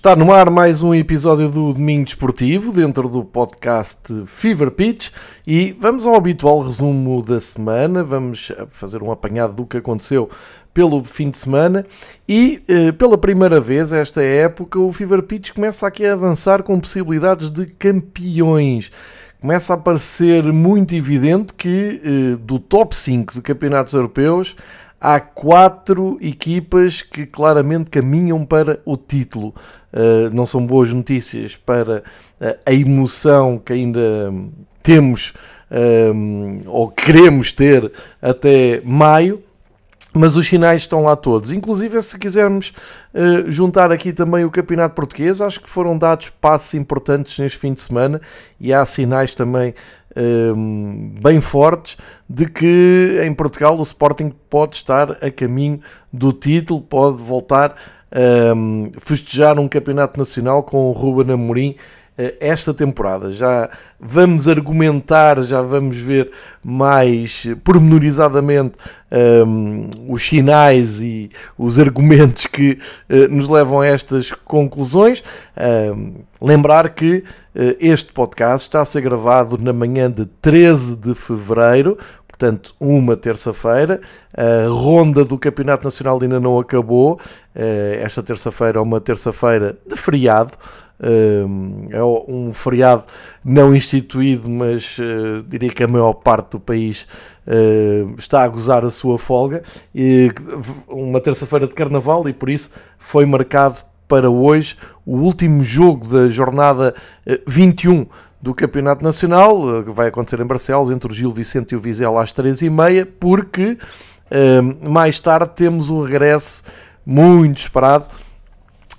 Está no ar mais um episódio do Domingo Desportivo, dentro do podcast Fever Pitch, e vamos ao habitual resumo da semana. Vamos fazer um apanhado do que aconteceu pelo fim de semana e eh, pela primeira vez esta época o Fever Pitch começa aqui a avançar com possibilidades de campeões. Começa a parecer muito evidente que eh, do top 5 de campeonatos europeus há quatro equipas que claramente caminham para o título. Uh, não são boas notícias para uh, a emoção que ainda temos um, ou queremos ter até maio. Mas os sinais estão lá todos. Inclusive, se quisermos uh, juntar aqui também o Campeonato Português, acho que foram dados passos importantes neste fim de semana e há sinais também um, bem fortes de que em Portugal o Sporting pode estar a caminho do título, pode voltar a um, festejar um campeonato nacional com o Ruben Amorim esta temporada. Já vamos argumentar, já vamos ver mais pormenorizadamente um, ehm, os sinais e os argumentos que uh, nos levam a estas conclusões. Um, ehm, lembrar que uh, este podcast está a ser gravado na manhã de 13 de feverouro, portanto, uma terça-feira. A ronda do Campeonato Nacional ainda não acabou. Esta terça-feira é uma terça-feira de feriado é um feriado não instituído, mas uh, diria que a maior parte do país uh, está a gozar a sua folga. E uma terça-feira de carnaval, e por isso foi marcado para hoje o último jogo da jornada 21 do Campeonato Nacional, que vai acontecer em Barcelos, entre o Gil Vicente e o Vizela às 3h30, porque mais tarde temos o regresso muito esperado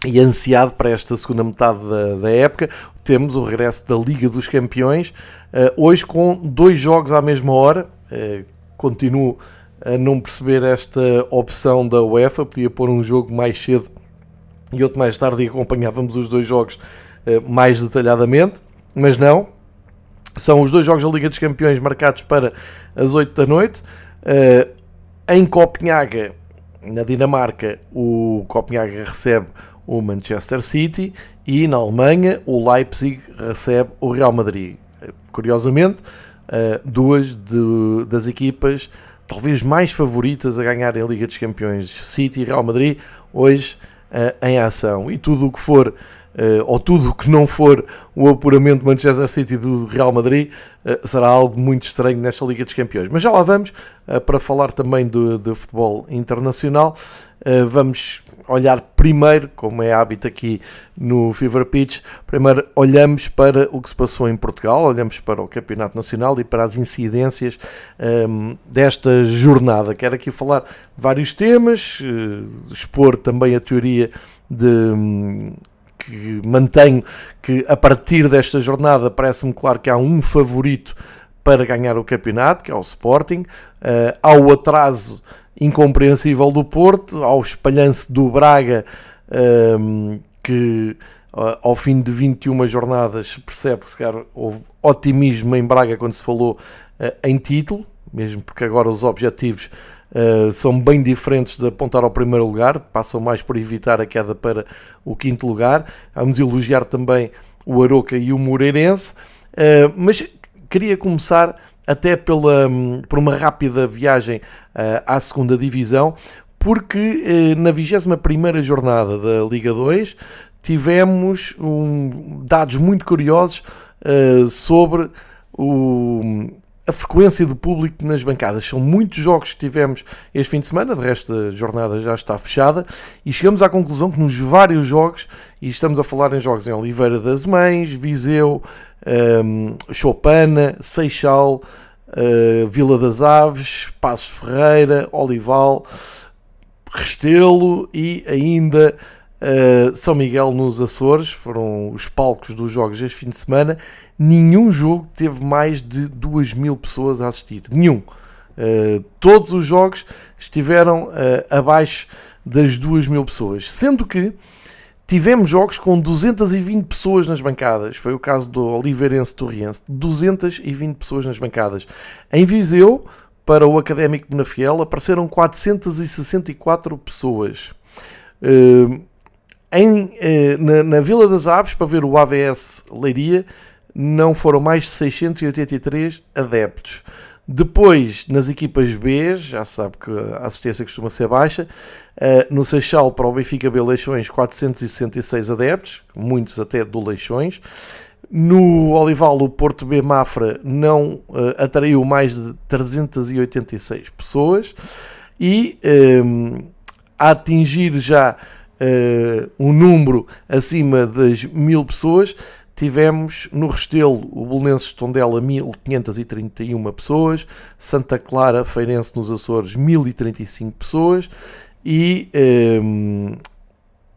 e ansiado para esta segunda metade da, da, época. Temos o regresso da Liga dos Campeões, uh, hoje com dois jogos à mesma hora. Uh, continuo a não perceber esta opção da UEFA, podia pôr um jogo mais cedo e outro mais tarde e acompanhávamos os dois jogos uh, mais detalhadamente, mas não. São os dois jogos da Liga dos Campeões marcados para as 8 da noite. em Copenhaga, na Dinamarca, o Copenhaga recebe o Manchester City e na Alemanha o Leipzig recebe o Real Madrid. Curiosamente, eh, duas de, das equipas talvez mais favoritas a ganharem a Liga dos Campeões, City e Real Madrid, hoje eh, em ação. E tudo o que for Uh, ou tudo o que não for o apuramento Manchester City do Real Madrid será algo muito estranho nesta Liga dos Campeões. Mas já lá vamos para falar também do, do futebol internacional. Vamos olhar primeiro, como é hábito aqui no Fever Pitch, primeiro olhamos para o que se passou em Portugal, olhamos para o Campeonato Nacional e para as incidências um, desta jornada. Quero aqui falar de vários temas, expor também a teoria de. Um, que mantenho que a partir desta jornada parece-me claro que há um favorito para ganhar o campeonato, que é o Sporting, uh, ao atraso incompreensível do Porto, ao espalhanço do Braga, uh, que uh, ao fim de 21 jornadas percebe que houve otimismo em Braga quando se falou eh, em título, mesmo porque agora os objetivos Uh, são bem diferentes de apontar ao primeiro lugar, passam mais por evitar a queda para o quinto lugar. Vamos elogiar também o Aroca e o Moreirense, uh, mas queria começar até pela, um, por uma rápida viagem uh, à segunda divisão, porque na 21 jornada da Liga 2 tivemos um, dados muito curiosos sobre o a frequência de público nas bancadas. São muitos jogos que tivemos este fim de semana, de resto a jornada já está fechada, e chegamos à conclusão que nos vários jogos, e estamos a falar em jogos em Oliveira das Mães, Viseu, um, Chopana, Seixal, uh, Vila das Aves, Passos Ferreira, Olival, Restelo e ainda uh, São Miguel nos Açores, foram os palcos dos jogos este fim de semana nenhum jogo teve mais de 2 mil pessoas a assistir. Nenhum. Uh, todos os jogos estiveram uh, abaixo das 2 mil pessoas. Sendo que tivemos jogos com 220 pessoas nas bancadas. Foi o caso do Oliveirense Torriense. 220 pessoas nas bancadas. Em Viseu, para o Académico de Nafiel, apareceram 464 pessoas. Uh, em, na, na, Vila das Aves, para ver o AVS Leiria, não foram mais de 683 adeptos. Depois, nas equipas B, já sabe que a assistência costuma ser baixa. no Seixal, para o Benfica B Leixões, 466 adeptos, muitos até do Leixões. No Olival, o Porto B Mafra não uh, atraiu mais de 386 pessoas e um, ehm, a atingir já uh, um número acima das mil pessoas, tivemos no Restelo o Belenenses Tondela 1531 pessoas, Santa Clara Feirense nos Açores 1035 pessoas e um, ehm,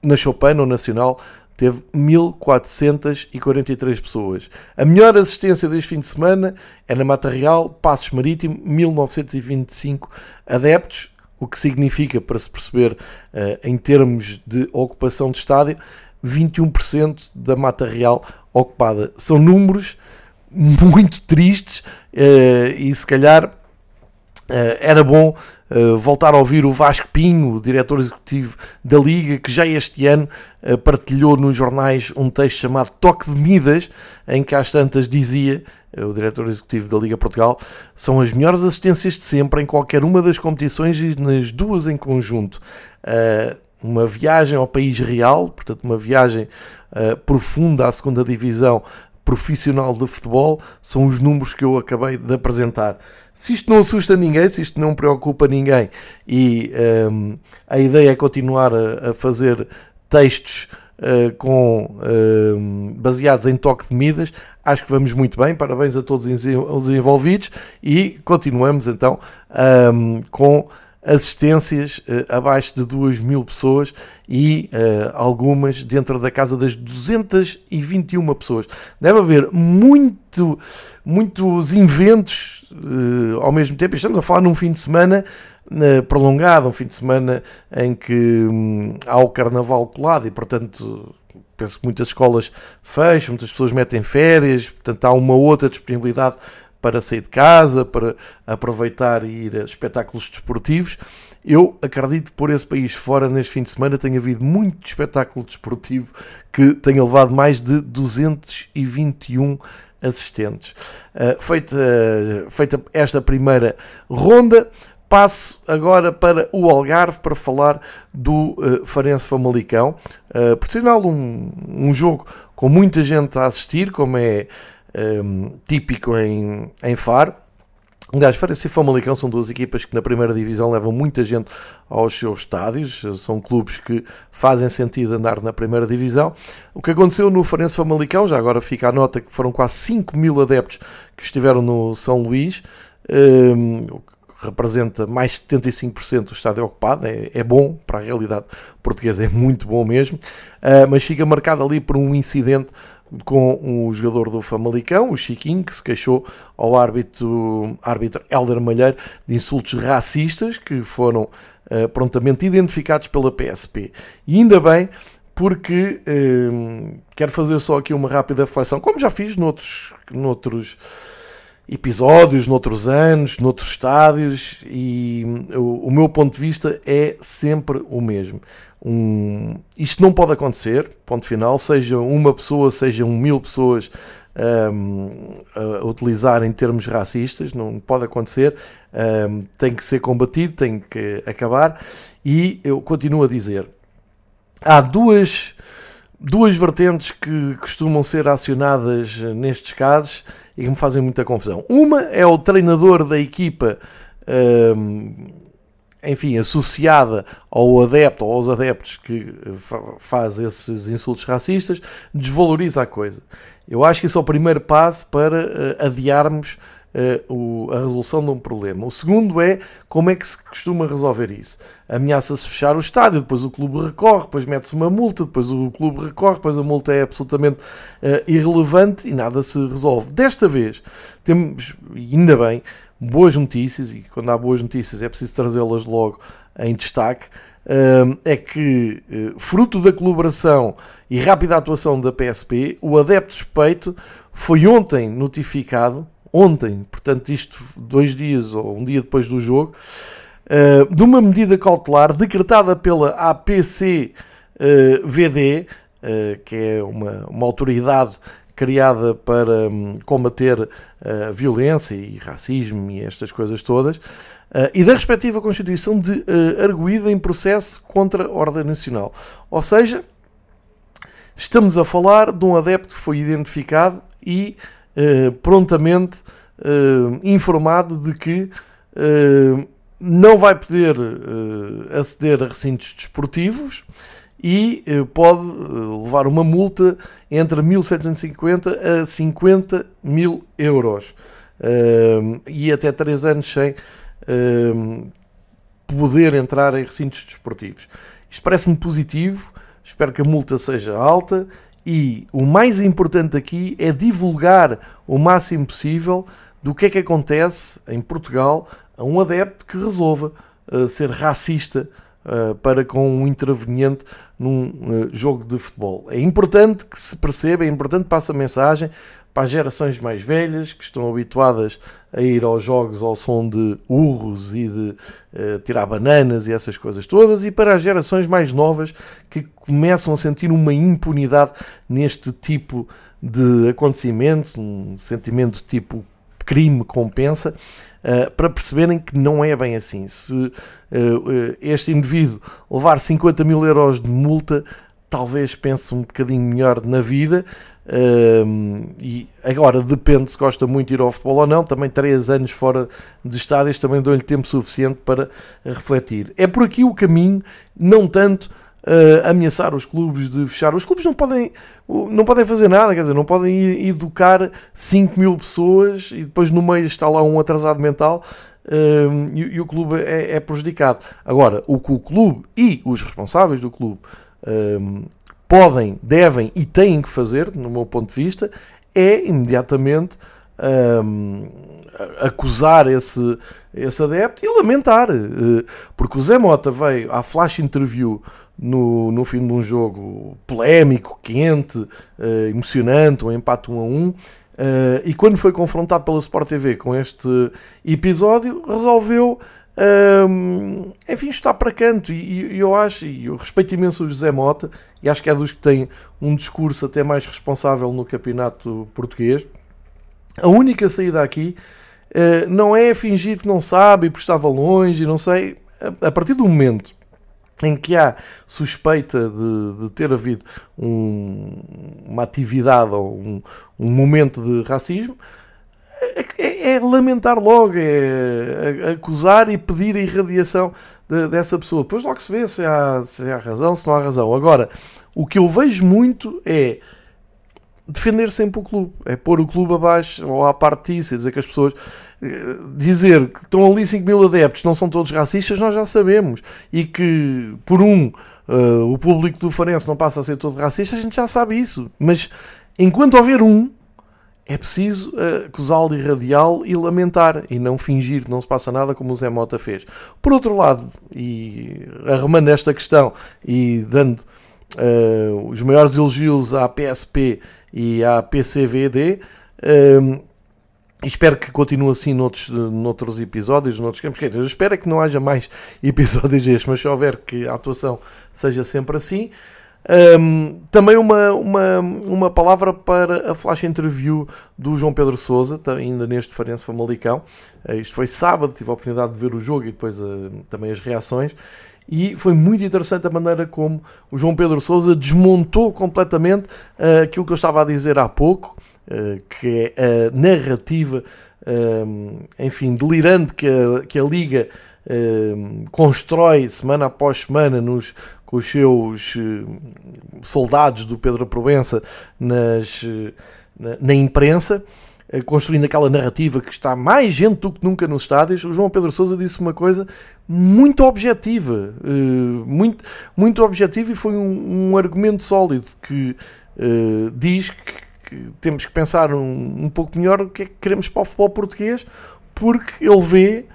na Chopin, no Nacional, teve 1443 pessoas. A melhor assistência deste fim de semana é na Mata Real, Passos Marítimo, 1925 adeptos, o que significa, para se perceber eh, em termos de ocupação de estádio, 21% da Mata Real ocupada. São números muito tristes eh, e se calhar eh, era bom uh, voltar a ouvir o Vasco Pinho, o diretor executivo da Liga, que já este ano uh, partilhou nos jornais um texto chamado Toque de Midas, em que às tantas dizia, o diretor executivo da Liga Portugal, são as melhores assistências de sempre em qualquer uma das competições e nas duas em conjunto. Uma viagem ao país real, portanto, uma viagem profunda à segunda divisão profissional de futebol, são os números que eu acabei de apresentar. Se isto não assusta ninguém, se isto não preocupa ninguém e um, a ideia é continuar a, a fazer textos uh, com, uh, baseados em toque de medidas, acho que vamos muito bem. Parabéns a todos os envolvidos e continuamos então um, com assistências uh, abaixo de 2 mil pessoas e uh, algumas dentro da casa das 221 pessoas. Deve haver muito, muitos inventos uh, ao mesmo tempo. Estamos a falar num fim de semana prolongado, um fim de semana em que um, há o carnaval colado e, portanto, penso que muitas escolas fecham, muitas pessoas metem férias, portanto, há uma outra disponibilidade para sair de casa, para aproveitar e ir a espetáculos desportivos. Eu acredito que por esse país fora, neste fim de semana, tenha havido muito espetáculo desportivo que tenha levado mais de 221 assistentes. Uh, feita, feita esta primeira ronda, passo agora para o Algarve para falar do uh, Farense Famalicão. Uh, por sinal, um, um jogo com muita gente a assistir, como é um, típico em, em Faro. Aliás, Farense e Famalicão são duas equipas que na primeira divisão levam muita gente aos seus estádios, são clubes que fazem sentido andar na primeira divisão. O que aconteceu no Farense Famalicão, já agora fica a nota que foram quase 5 mil adeptos que estiveram no São Luís, um, o que representa mais de 75% do estádio ocupado, é, é, bom para a realidade portuguesa, é muito bom mesmo, uh, mas fica marcado ali por um incidente com o jogador do Famalicão, o Chiquinho, que se queixou ao árbitro, árbitro Helder Malheiro de insultos racistas que foram uh, prontamente identificados pela PSP. E ainda bem, porque uh, quero fazer só aqui uma rápida reflexão, como já fiz noutros, noutros episódios, noutros anos, noutros estádios, e o, o meu ponto de vista é sempre o mesmo. Um, isto não pode acontecer, ponto final, seja uma pessoa, sejam mil pessoas um, a utilizar em termos racistas, não pode acontecer, um, tem que ser combatido, tem que acabar, e eu continuo a dizer, há duas, duas vertentes que costumam ser acionadas nestes casos e que me fazem muita confusão. Uma é o treinador da equipa enfim, associada ao adepto ou aos adeptos que faz esses insultos racistas, desvaloriza a coisa. Eu acho que isso é o primeiro passo para uh, adiarmos uh, o, a resolução de um problema. O segundo é como é que se costuma resolver isso. Ameaça-se fechar o estádio, depois o clube recorre, depois mete-se uma multa, depois o clube recorre, depois a multa é absolutamente uh, irrelevante e nada se resolve. Desta vez, temos, ainda bem, boas notícias, e quando há boas notícias é preciso trazê-las logo em destaque, hum, é que, eh, fruto da colaboração e rápida atuação da PSP, o adepto suspeito foi ontem notificado, ontem, portanto isto dois dias ou um dia depois do jogo, hum, de uma medida cautelar decretada pela APC VD, que é uma, uma autoridade criada para um, combater a violência e racismo e estas coisas todas, e da respectiva Constituição de arguída em processo contra a ordem nacional. Ou seja, estamos a falar de um adepto que foi identificado e uh, prontamente informado de que não vai poder aceder a recintos desportivos e eh, pode eh, levar uma multa entre 1.750 a 50 mil euros e até 3 anos sem poder entrar em recintos desportivos. Isto parece-me positivo, espero que a multa seja alta e o mais importante aqui é divulgar o máximo possível do que é que acontece em Portugal a um adepto que resolva uh, ser racista uh, para com um interveniente num uh, jogo de futebol. É importante que se perceba, é importante que passe a mensagem para as gerações mais velhas que estão habituadas a ir aos jogos ao som de urros e de uh, tirar bananas e essas coisas todas, e para as gerações mais novas que começam a sentir uma impunidade neste tipo de acontecimentos, um sentimento tipo crime compensa, uh, para perceberem que não é bem assim. Se uh, este indivíduo levar 50 mil euros de multa, talvez pense um bocadinho melhor na vida. E agora depende se gosta muito de ir ao futebol ou não. Também 3 anos fora de estádios também dou-lhe tempo suficiente para refletir. É por aqui o caminho, não tanto uh, ameaçar os clubes de fechar. Os clubes não podem, não podem fazer nada, quer dizer, não podem educar 5 mil pessoas e depois no meio está lá um atrasado mental. Uh, e, e, o clube é, é, prejudicado. Agora, o que o clube e os responsáveis do clube uh, podem, devem e têm que fazer, no meu ponto de vista, é imediatamente um, acusar esse, esse adepto e lamentar, eh, porque o Zé Mota veio à flash interview no, no fim de um jogo polémico, quente, eh, emocionante, um empate 1 a 1. Uh, e quando foi confrontado pela Sport TV com este episódio, resolveu, enfim, estar para canto. E, e, eu acho, e eu respeito imenso o José Mota, e acho que é dos que tem um discurso até mais responsável no campeonato português. A única saída aqui uh, não é fingir que não sabe e porque estava longe e não sei. A, a partir do momento em que há suspeita de, de ter havido um, uma atividade ou um, um, momento de racismo, é, é, é lamentar logo, é, acusar e pedir a irradiação de, dessa pessoa. Depois logo se vê se há, se há razão, se não há razão. Agora, o que eu vejo muito é defender sempre o clube, é pôr o clube abaixo ou à parte disso, é dizer que as pessoas eh, dizer que estão ali 5 mil adeptos, não são todos racistas, nós já sabemos, e que por um uh, o público do Farense não passa a ser todo racista, a gente já sabe isso, mas enquanto houver um, é preciso uh, acusá-lo de irradial e lamentar, e não fingir que não se passa nada como o Zé Mota fez. Por outro lado, e arrumando esta questão e dando uh, os maiores elogios à PSP e à PCVD. Um, espero que continue assim noutros, noutros episódios, noutros campos. Eu espero que não haja mais episódios destes, mas se houver que a atuação seja sempre assim. Um, também uma, uma, uma palavra para a flash interview do João Pedro Souza, ainda neste Farense Famalicão. Uh, isto foi sábado, tive a oportunidade de ver o jogo e depois uh, também as reações e foi muito interessante a maneira como o João Pedro Sousa desmontou completamente uh, aquilo que eu estava a dizer há pouco, que é a narrativa, enfim, delirante que a, que a Liga constrói semana após semana nos, os seus soldados do Pedro Proença nas, na, na imprensa. Eh, construindo aquela narrativa que está mais gente do que nunca nos estádios, o João Pedro Sousa disse uma coisa muito objetiva, eh, muito, muito objetiva e foi um, um argumento sólido que uh, diz que, que, temos que pensar um, um pouco melhor o que é que queremos para o futebol português, porque ele vê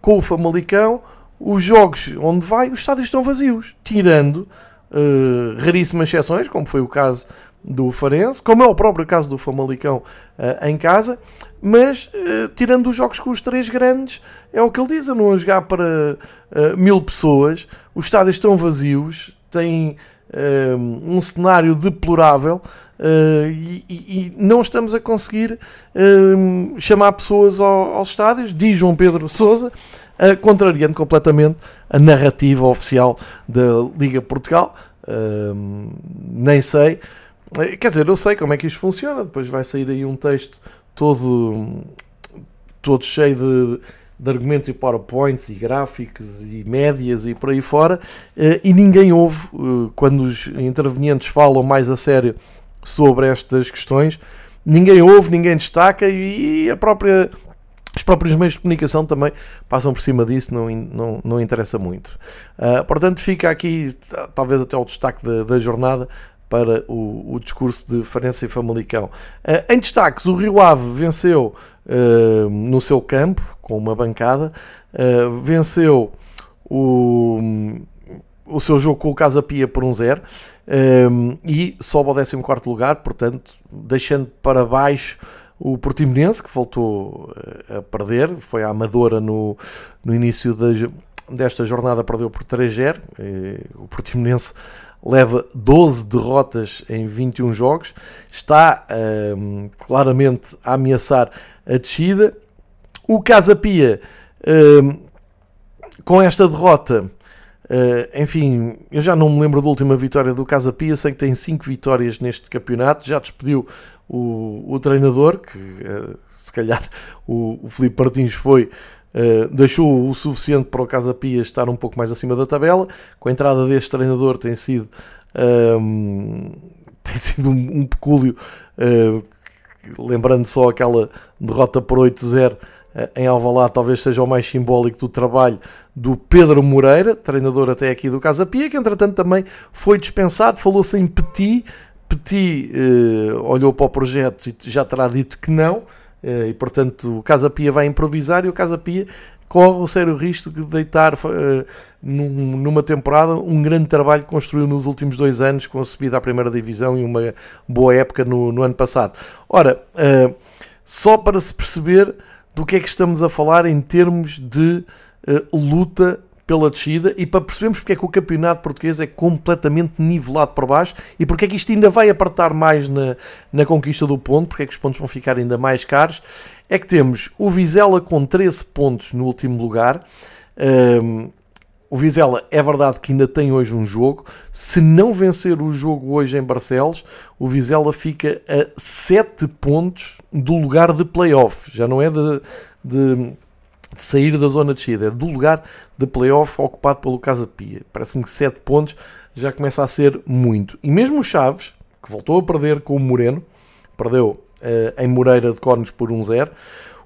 com o Famalicão os jogos onde vai, os estádios estão vazios, tirando uh, raríssimas exceções, como foi o caso do Farense, como é o próprio caso do Famalicão uh, em casa, mas uh, tirando os jogos com os três grandes, é o que ele diz, não jogar para uh, mil pessoas, os estádios estão vazios, tem um, cenário deplorável uh, e, e, não estamos a conseguir um, chamar pessoas ao, aos estádios, diz João Pedro Souza, uh, contrariando completamente a narrativa oficial da Liga Portugal. Uh, nem sei, quer dizer, eu sei como é que isto funciona. Depois vai sair aí um texto todo, todo cheio de, de argumentos e PowerPoints e gráficos e médias e por aí fora, uh, e ninguém ouve uh, quando os intervenientes falam mais a sério sobre estas questões. Ninguém ouve, ninguém destaca e a própria os próprios meios de comunicação também passam por cima disso, não, não, não interessa muito. Uh, portanto, fica aqui talvez até o destaque da, da jornada para o, o, discurso de Farense e Famalicão. Uh, em destaques, o Rio Ave venceu uh, no seu campo, com uma bancada, venceu o, o seu jogo com o Casa Pia por um zero e sobe ao 14 lugar, portanto, deixando para baixo o Portimonense, que voltou eh, a perder, foi a Amadora no, no início de, desta jornada, perdeu por 3-0. Eh, o Portimonense leva 12 derrotas em 21 jogos, está um, ehm, claramente a ameaçar a descida. O Casa Pia, um, ehm, com esta derrota, Uh, enfim, eu já não me lembro da última vitória do Casa Pia, sei que tem 5 vitórias neste campeonato, já despediu o, o treinador, que uh, se calhar o, o Felipe Martins foi, uh, deixou o suficiente para o Casa Pia estar um pouco mais acima da tabela. Com a entrada deste treinador tem sido, um, tem sido um, um pecúlio, lembrando só aquela derrota por 8-0 em Alvalade talvez seja o mais simbólico do trabalho do Pedro Moreira, treinador até aqui do Casa Pia, que entretanto também foi dispensado, falou-se em Petit, Petit uh, olhou para o projeto e já terá dito que não, uh, e portanto o Casa Pia vai improvisar e o Casa Pia corre o sério risco de deitar uh, num, numa temporada um grande trabalho que construiu nos últimos dois anos com a subida à primeira divisão e uma boa época no, no ano passado. Ora, só para se perceber do que é que estamos a falar em termos de uh, luta pela descida e para percebermos porque é que o campeonato português é completamente nivelado para baixo e porque é que isto ainda vai apertar mais na, na conquista do ponto, porque é que os pontos vão ficar ainda mais caros, é que temos o Vizela com 13 pontos no último lugar. Um, o Vizela é verdade que ainda tem hoje um jogo. Se não vencer o jogo hoje em Barcelos, o Vizela fica a 7 pontos do lugar de playoff. Já não é de, de, de sair da zona de descida, é do lugar de playoff ocupado pelo Casa Pia. Parece-me que 7 pontos já começa a ser muito. E mesmo o Chaves, que voltou a perder com o Moreno, perdeu uh, em Moreira de Cornos por 1-0.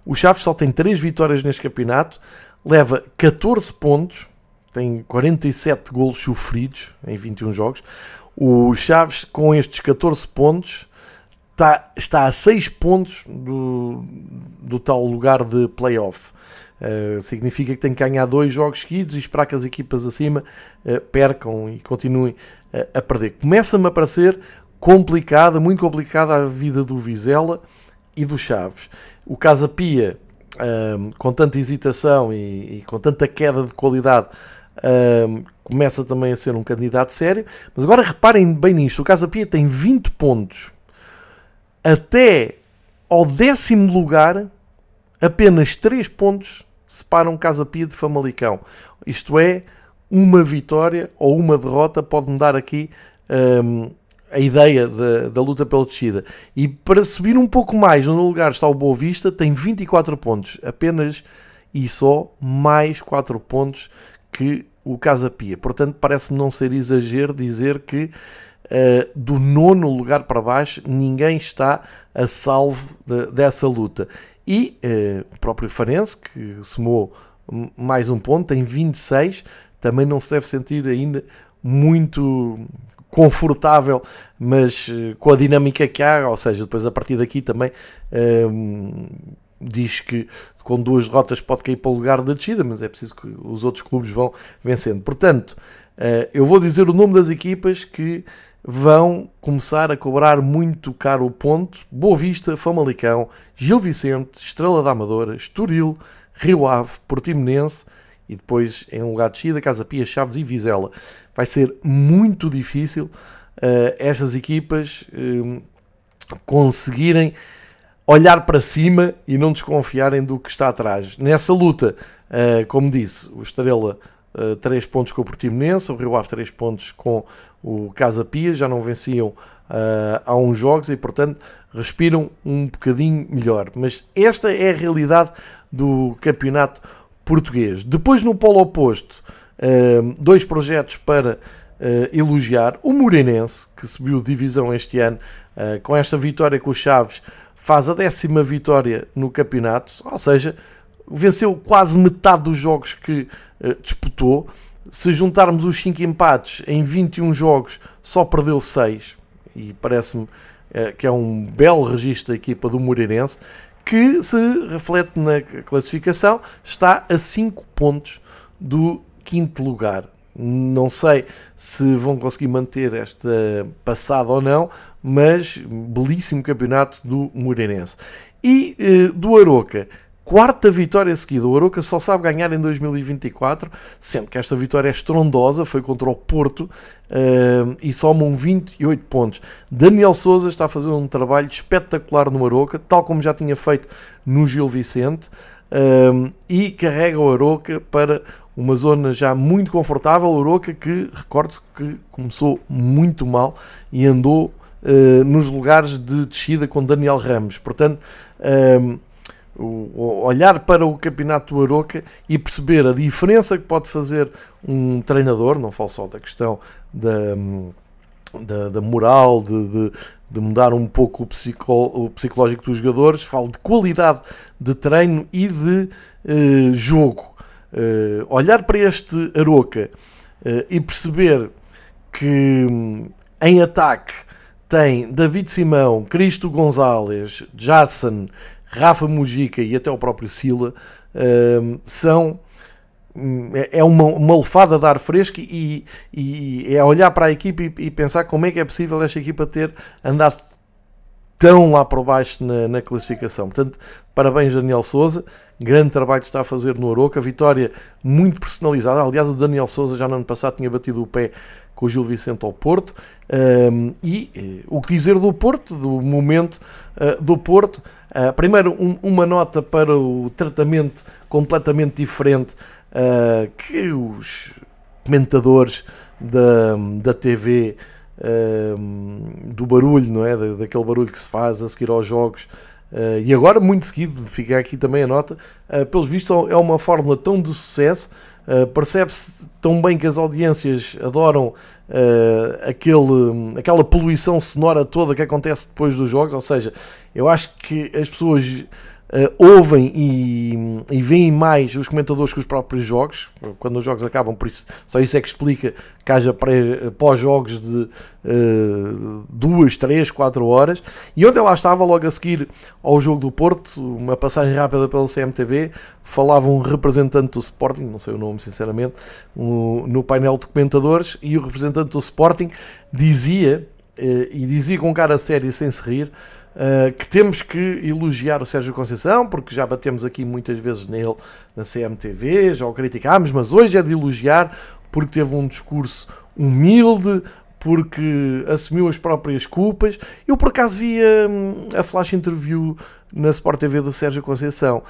O Chaves só tem 3 vitórias neste campeonato, leva 14 pontos tem 47 golos sofridos em 21 jogos. O Chaves, com estes 14 pontos, está, está a 6 pontos do, do tal lugar de playoff. Uh, significa que tem que ganhar dois jogos seguidos e esperar que as equipas acima uh, percam e continuem uh, a perder. Começa-me a parecer complicada, muito complicada a vida do Vizela e do Chaves. O Casa Pia, com tanta hesitação e, e com tanta queda de qualidade, um, começa também a ser um candidato sério. Mas agora reparem bem nisto: o Casa Pia tem 20 pontos. Até ao décimo lugar, apenas 3 pontos separam Casa Pia de Famalicão. Isto é, uma vitória ou uma derrota pode mudar aqui um, a ideia da, da, luta pela descida. E para subir um pouco mais, no lugar está o Boa Vista, tem 24 pontos, apenas e só mais 4 pontos que o Casa Pia. Portanto, parece-me não ser exagero dizer que uh, do nono lugar para baixo ninguém está a salvo de, dessa luta. E uh, o próprio Farense, que somou mais um ponto, tem 26, também não se deve sentir ainda muito confortável, mas uh, com a dinâmica que há, ou seja, depois a partir daqui também diz que com duas derrotas pode cair para o lugar da descida, mas é preciso que os outros clubes vão vencendo. Portanto, eh, eu vou dizer o nome das equipas que vão começar a cobrar muito caro o ponto. Boa Vista, Famalicão, Gil Vicente, Estrela da Amadora, Estoril, Rio Ave, Portimonense e depois em lugar de descida, Casa Pia, Chaves e Vizela. Vai ser muito difícil uh, estas equipas uh, conseguirem olhar para cima e não desconfiarem do que está atrás. Nessa luta, uh, como disse, o Estrela uh, 3 pontos com o Portimonense, o Rio Ave 3 pontos com o Casa Pia, já não venciam uh, há uns jogos e, portanto, respiram um bocadinho melhor. Mas esta é a realidade do campeonato português. Depois, no polo oposto, uh, dois projetos para uh, elogiar. O Moreirense, que subiu divisão este ano, com esta vitória com o Chaves, faz a décima vitória no campeonato, ou seja, venceu quase metade dos jogos que disputou. Se juntarmos os 5 empates em 21 jogos, só perdeu 6, e parece-me que é um belo registro da equipa do Moreirense que se reflete na classificação, está a 5 pontos do quinto lugar. Não sei se vão conseguir manter esta passada ou não, mas belíssimo campeonato do Moreirense. E eh, do Aroca, quarta vitória seguida. O Aroca só sabe ganhar em 2024, sendo que esta vitória é estrondosa, foi contra o Porto uh, e somam 28 pontos. Daniel Souza está a fazer um trabalho espetacular no Aroca, tal como já tinha feito no Gil Vicente, uh, e carrega o Aroca para uma zona já muito confortável. O Aroca que, recorde-se que começou muito mal e andou uh, nos lugares de descida com Daniel Ramos. Portanto, olhar para o campeonato do Aroca e perceber a diferença que pode fazer um treinador, não falo só da questão da, da, da moral, de, de, de, mudar um pouco o, o, psicológico dos jogadores, falo de qualidade de treino e de uh, jogo. Uh, olhar para este Aroca uh, e perceber que um, em ataque tem David Simão, Cristo Gonzalez, Jadson, Rafa Mujica e até o próprio Sila uh, são hum, é, é uma, uma lefada de ar fresco e, e, é olhar para a equipa e, e, pensar como é que é possível esta equipa ter andado tão lá para baixo na, na classificação. Portanto, parabéns Daniel Souza, grande trabalho que está a fazer no Aroca, vitória muito personalizada. Aliás, o Daniel Souza já no ano passado tinha batido o pé com o Gil Vicente ao Porto. Um, e uh, o que dizer do Porto, do momento uh, do Porto? Uh, primeiro, um, uma nota para o tratamento completamente diferente que os comentadores da, da TV do barulho, não é? Da, daquele barulho que se faz a seguir aos jogos. Uh, e agora, muito seguido, fica aqui também a nota, uh, pelos vistos é uma fórmula tão de sucesso Uh, Percebe-se tão bem que as audiências adoram uh, aquele, aquela poluição sonora toda que acontece depois dos jogos, ou seja, eu acho que as pessoas uh, ouvem e, e veem mais os comentadores que os próprios jogos, quando os jogos acabam, por isso, só isso é que explica que haja pós-jogos de uh, duas, três, quatro horas. E onde ela estava, logo a seguir ao jogo do Porto, uma passagem rápida pelo CMTV, falava um representante do Sporting, não sei o nome sinceramente, um, no painel de comentadores, e o representante do Sporting dizia, uh, e dizia com cara séria sem se rir, Uh, que temos que elogiar o Sérgio Conceição, porque já batemos aqui muitas vezes nele na CMTV, já o criticámos, mas hoje é de elogiar porque teve um discurso humilde, porque assumiu as próprias culpas. Eu por acaso vi a, a flash interview na Sport TV do Sérgio Conceição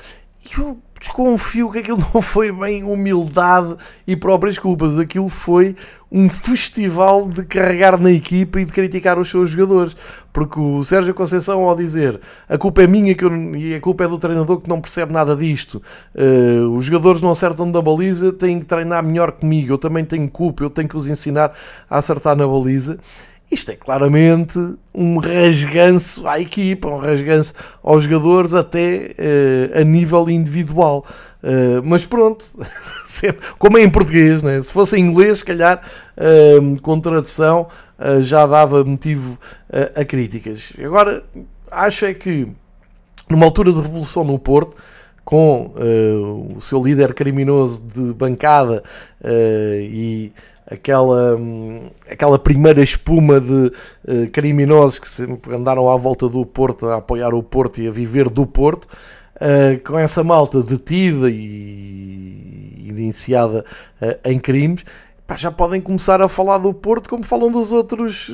e eu desconfio que aquilo não foi bem humildade e próprias culpas. Aquilo foi um festival de carregar na equipa e de criticar os seus jogadores. Porque o Sérgio Conceição, ao dizer a culpa é minha que eu, e a culpa é do treinador que não percebe nada disto, uh, os jogadores não acertam da baliza, têm que treinar melhor comigo, eu também tenho culpa, eu tenho que os ensinar a acertar na baliza. Isto é claramente um rasganço à equipa, um rasganço aos jogadores, até uh, a nível individual. Uh, mas pronto, como é em português, né? se fosse em inglês, se calhar uh, com tradução já dava motivo a críticas. Agora, acho é que numa altura de revolução no Porto, com o seu líder criminoso de bancada e aquela, aquela primeira espuma de uh, criminosos que sempre andaram à volta do Porto a apoiar o Porto e a viver do Porto. uh, com essa malta detida e iniciada uh, em crimes, já podem começar a falar do Porto como falam dos outros,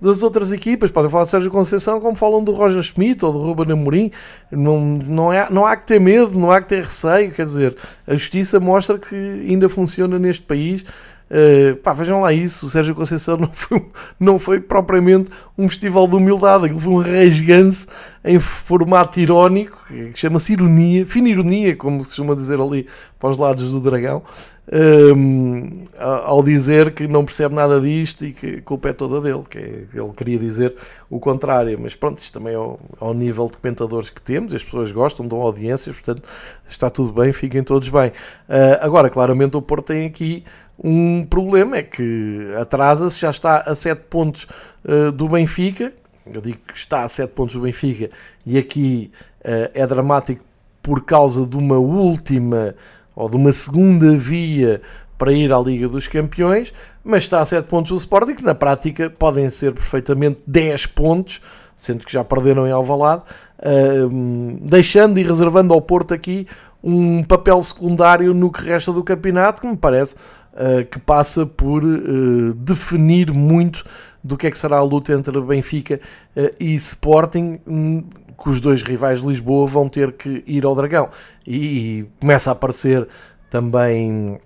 das outras equipas. Podem falar de Sérgio Conceição como falam do Roger Schmidt ou do Ruben Amorim. Não, não, é, não há que ter medo, não há que ter receio. Quer dizer, a justiça mostra que ainda funciona neste país. Uh, pá, vejam lá isso, o Sérgio Conceição não foi, não foi propriamente um festival de humildade, aquilo foi um rasganço em formato irónico, que chama-se ironia, fina ironia, como se costuma dizer ali para os lados do dragão, um, ao dizer que não percebe nada disto e que a culpa é toda dele, que é, ele queria dizer o contrário, mas pronto, isto também é ao, ao, nível de comentadores que temos, as pessoas gostam, dão audiências, portanto está tudo bem, fiquem todos bem. Uh, agora, claramente o Porto tem aqui um problema, é que atrasa-se, já está a 7 pontos uh, do Benfica, eu digo que está a 7 pontos do Benfica e aqui uh, é dramático por causa de uma última ou de uma segunda via para ir à Liga dos Campeões, mas está a 7 pontos do Sporting, que na prática podem ser perfeitamente 10 pontos, sendo que já perderam em Alvalade, uh, deixando e reservando ao Porto aqui um papel secundário no que resta do campeonato, que me parece uh, que passa por uh, definir muito do que é que será a luta entre Benfica e Sporting, que os dois rivais de Lisboa vão ter que ir ao Dragão. E, começa a aparecer também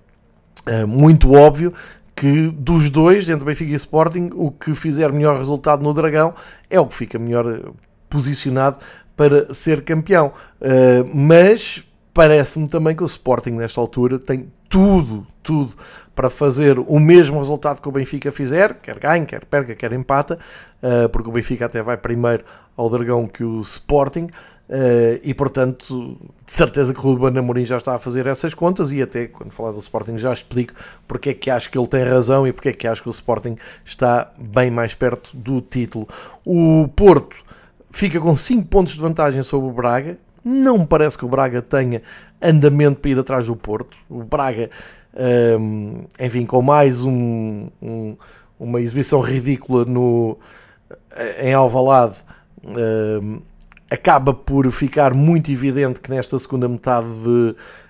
uh, muito óbvio que dos dois, entre Benfica e Sporting, o que fizer melhor resultado no Dragão é o que fica melhor posicionado para ser campeão. Uh, mas parece-me também que o Sporting, nesta altura, tem tudo, tudo para fazer o mesmo resultado que o Benfica fizer, quer ganhe, quer perca, quer empata, uh, porque o Benfica até vai primeiro ao Dragão que o Sporting, uh, e portanto, de certeza que o Ruben Amorim já está a fazer essas contas, e até quando falar do Sporting já explico porque é que acho que ele tem razão e porque é que acho que o Sporting está bem mais perto do título. O Porto fica com 5 pontos de vantagem sobre o Braga, não me parece que o Braga tenha andamento para ir atrás do Porto. O Braga, um, enfim, com mais um, um, uma exibição ridícula no, em Alvalade, um, acaba por ficar muito evidente que nesta segunda metade de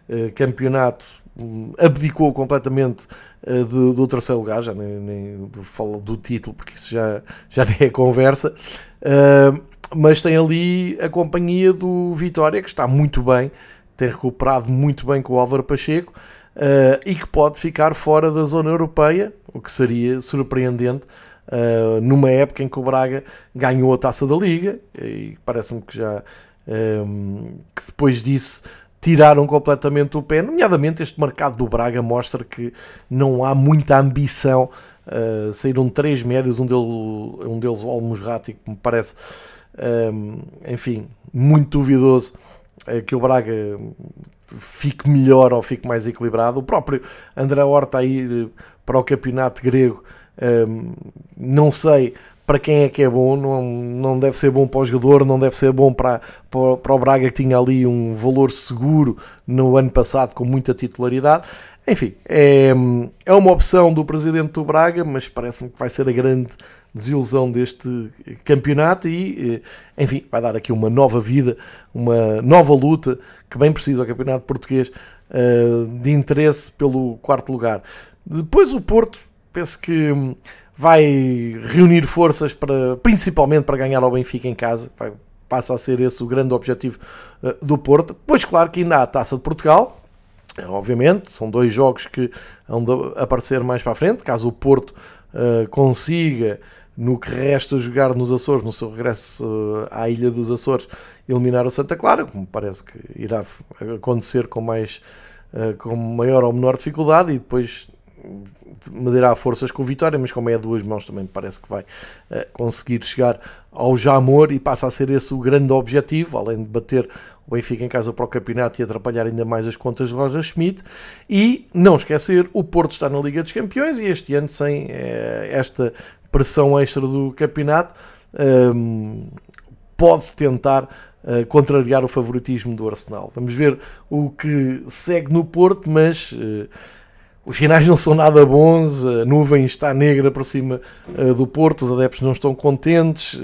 uh, campeonato hum, abdicou completamente uh, do, do, terceiro lugar, já nem, nem do, falo do título, porque isso já, já nem é conversa. Uh, mas tem ali a companhia do Vitória, que está muito bem, tem recuperado muito bem com o Álvaro Pacheco uh, e que pode ficar fora da zona europeia, o que seria surpreendente uh, numa época em que o Braga ganhou a taça da Liga e parece-me que já um, eh, que depois disso tiraram completamente o pé, nomeadamente este mercado do Braga mostra que não há muita ambição. Uh, saíram três médios, um deles, um deles o Almusrati, que me parece um, enfim, muito duvidoso eh, que o Braga fique melhor ou fique mais equilibrado. O próprio André Horta a ir eh, para o campeonato grego, um, não sei para quem é que é bom, não, não deve ser bom para o jogador, não deve ser bom para, para, para o Braga que tinha ali um valor seguro no ano passado com muita titularidade. Enfim, é, é uma opção do presidente do Braga, mas parece-me que vai ser a grande desilusão deste campeonato e, eh, enfim, vai dar aqui uma nova vida, uma nova luta que bem precisa o campeonato português eh, de interesse pelo quarto lugar. Depois o Porto, penso que hum, vai reunir forças para, principalmente para ganhar ao Benfica em casa, vai, passa a ser esse o grande objetivo eh, do Porto. Pois claro que ainda há a Taça de Portugal, obviamente, são dois jogos que vão aparecer mais para a frente, caso o Porto uh, consiga no que resta jogar nos Açores, no seu regresso uh, à Ilha dos Açores, eliminar o Santa Clara, como parece que irá acontecer com mais uh, com maior ou menor dificuldade, e depois medirá forças com vitória, mas como é a duas mãos também parece que vai conseguir chegar ao Jamor e passa a ser esse o grande objetivo, além de bater o Benfica em casa para o campeonato e atrapalhar ainda mais as contas de Roger Schmidt. E não esquecer, o Porto está na Liga dos Campeões e este ano sem esta pressão extra do campeonato, um, pode tentar uh, contrariar o favoritismo do Arsenal. Vamos ver o que segue no Porto, mas uh, os sinais não são nada bons, a nuvem está negra por cima uh, do Porto, os adeptos não estão contentes,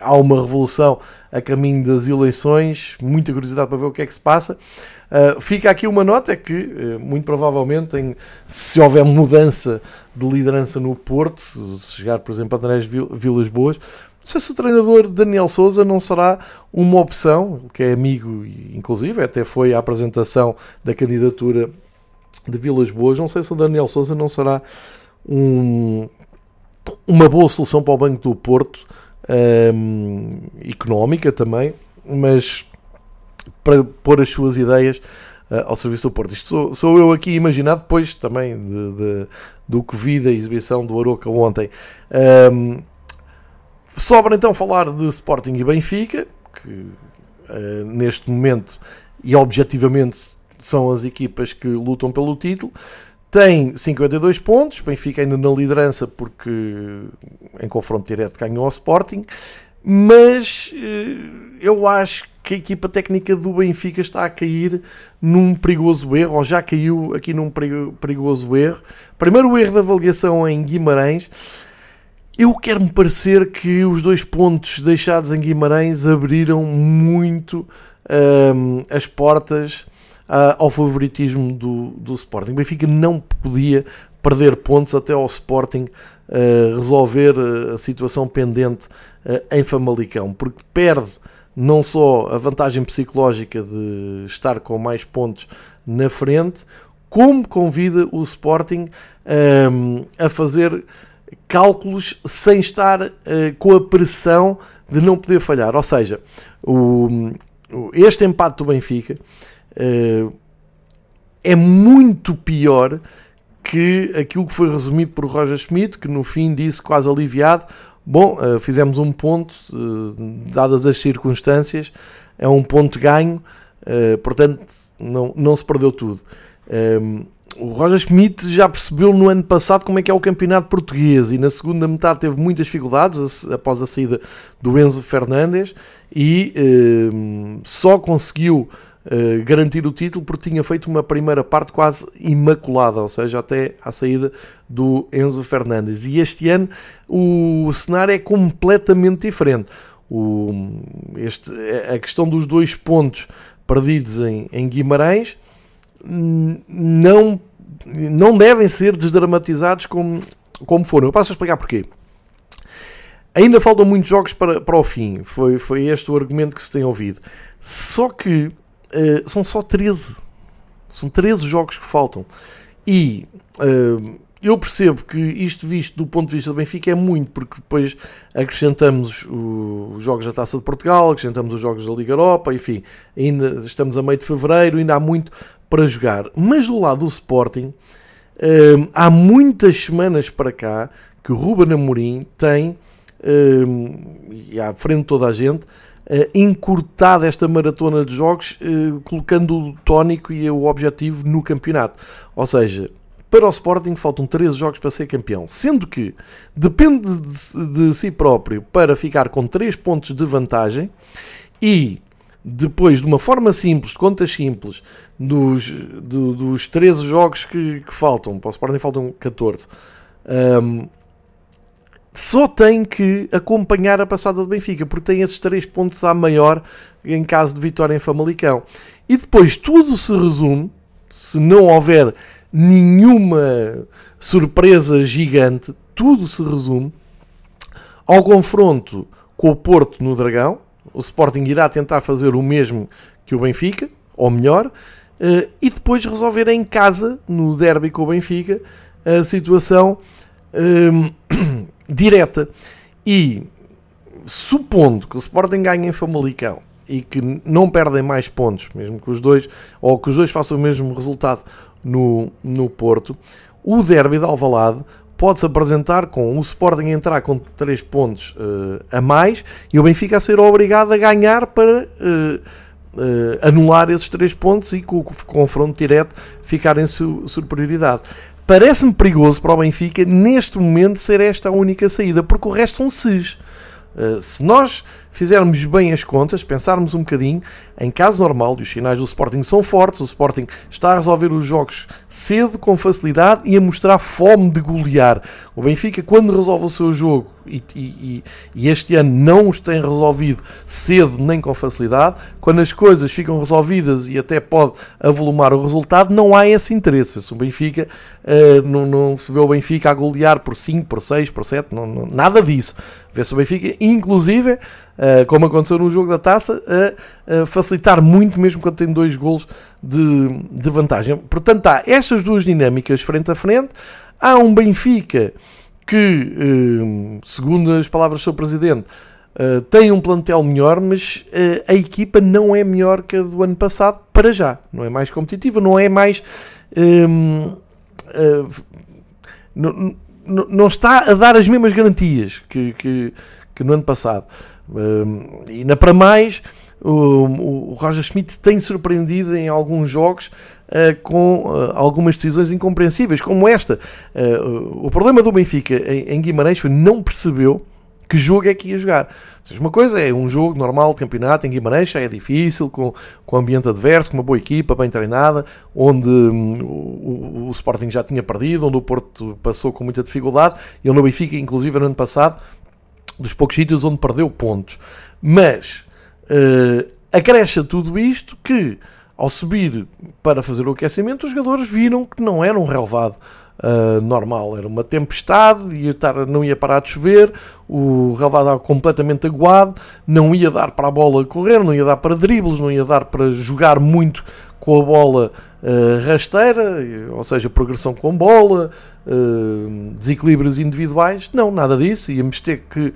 há uma revolução a caminho das eleições, muita curiosidade para ver o que é que se passa. Uh, fica aqui uma nota: que, muito provavelmente, em, se houver mudança de liderança no Porto, se chegar, por exemplo, a Andrés Vilas Boas, não sei se o treinador Daniel Souza não será uma opção, que é amigo, inclusive, até foi à apresentação da candidatura de Vilas Boas. Não sei se o Daniel Souza não será um, uma boa solução para o Banco do Porto, um, económica também, mas para pôr as suas ideias uh, ao serviço do Porto. Isto sou, sou, eu aqui imaginar depois também de, de, do que vi da exibição do Aroca ontem. Um, sobra então falar de Sporting e Benfica, que uh, neste momento e objetivamente são as equipas que lutam pelo título. Tem 52 pontos, Benfica ainda na liderança porque em confronto direto ganhou ao Sporting, mas eh, eu acho que a equipa técnica do Benfica está a cair num perigoso erro, ou já caiu aqui num perigoso erro. Primeiro o erro da avaliação em Guimarães. Eu quero-me parecer que os dois pontos deixados em Guimarães abriram muito um, as portas uh, ao favoritismo do, do Sporting. O Benfica não podia perder pontos até ao Sporting uh, resolver a situação pendente uh, em Famalicão, porque perde não só a vantagem psicológica de estar com mais pontos na frente, como convida o Sporting um, a fazer cálculos sem estar uh, com a pressão de não poder falhar. Ou seja, o, este empate do Benfica uh, é muito pior que aquilo que foi resumido por Roger Schmidt, que no fim disse quase aliviado: Bom, uh, fizemos um ponto, uh, dadas as circunstâncias, é um ponto ganho, portanto não, não se perdeu tudo. Ehm, o Roger Schmidt já percebeu no ano passado como é que é o campeonato português e na segunda metade teve muitas dificuldades após a saída do Enzo Fernandes e ehm, só conseguiu uh, garantir o título porque tinha feito uma primeira parte quase imaculada, ou seja, até à saída do Enzo Fernandes. E este ano o cenário é completamente diferente. O, este, a questão dos dois pontos perdidos em, em Guimarães não, não devem ser desdramatizados como, como foram. Eu passo a explicar porquê. Ainda faltam muitos jogos para, para o fim, foi, foi este o argumento que se tem ouvido. Só que uh, são só 13. São 13 jogos que faltam. E uh, eu percebo que isto visto do ponto de vista do Benfica é muito, porque depois acrescentamos os jogos da Taça de Portugal, acrescentamos os jogos da Liga Europa, enfim, ainda estamos a meio de fevereiro, ainda há muito para jogar. Mas do lado do Sporting, uh, há muitas semanas para cá que o Ruben Amorim tem, e à frente de toda a gente, uh, encurtado esta maratona de jogos, uh, colocando o tónico e o objetivo no campeonato. Ou seja, para o Sporting faltam 13 jogos para ser campeão, sendo que depende de, de si próprio para ficar com 3 pontos de vantagem e depois, de uma forma simples, de contas simples, dos, do, dos 13 jogos que, que, faltam, para o Sporting faltam 14, um, só tem que acompanhar a passada do Benfica, porque tem esses 3 pontos à maior em caso de vitória em Famalicão. E depois tudo se resume, se não houver nenhuma surpresa gigante, tudo se resume ao confronto com o Porto no Dragão. O Sporting irá tentar fazer o mesmo que o Benfica, ou melhor, eh, e depois resolver em casa, no derby com o Benfica, a situação um, direta. E supondo que o Sporting ganhe em Famalicão e que não perdem mais pontos, mesmo que os dois, ou que os dois façam o mesmo resultado no, no Porto, o derby de Alvalade pode-se apresentar com o Sporting entrar com 3 pontos uh, a mais e o Benfica a ser obrigado a ganhar para uh, uh, anular esses 3 pontos e com o confronto direto ficar em su superioridade. Parece-me perigoso para o Benfica, neste momento, ser esta a única saída, porque o resto são ses. Uh, se nós fizermos bem as contas, pensarmos um bocadinho, em caso normal, e os sinais do Sporting são fortes, o Sporting está a resolver os jogos cedo, com facilidade e a mostrar fome de golear. O Benfica, quando resolve o seu jogo, e, e, e, este ano não os tem resolvido cedo nem com facilidade, quando as coisas ficam resolvidas e até pode avolumar o resultado, não há esse interesse. Se o Benfica uh, não, não, se vê o Benfica a golear por 5, por 6, por 7, não, não, nada disso. Vê-se o Benfica, inclusive, uh, como aconteceu no jogo da taça, a, facilitar muito, mesmo quando tem dois golos de, de vantagem. Portanto, há estas duas dinâmicas frente a frente. Há um Benfica que, eh, segundo as palavras do seu presidente, eh, tem um plantel melhor, mas eh, a equipa não é melhor que a do ano passado, para já. Não é mais competitiva, não é mais. Não, não, está a dar as mesmas garantias que, que, que no ano passado. E na para mais, o, o Roger Schmidt tem surpreendido em alguns jogos uh, com uh, algumas decisões incompreensíveis, como esta. Uh, o problema do Benfica em, em, Guimarães foi não percebeu que jogo é que ia jogar. Ou seja, uma coisa é um jogo normal de campeonato em Guimarães, já é difícil, com, com ambiente adverso, com uma boa equipa, bem treinada, onde um, o, o, Sporting já tinha perdido, onde o Porto passou com muita dificuldade, e o Benfica, inclusive no ano passado, dos poucos sítios onde perdeu pontos. Mas uh, acresce tudo isto que ao subir para fazer o aquecimento, os jogadores viram que não era um relevado uh, normal, era uma tempestade, ia estar, não ia parar de chover, o relevado estava completamente aguado, não ia dar para a bola correr, não ia dar para dribles, não ia dar para jogar muito com a bola uh, rasteira, ou seja, progressão com bola, uh, desequilíbrios individuais. Não, nada disso. Íamos ter que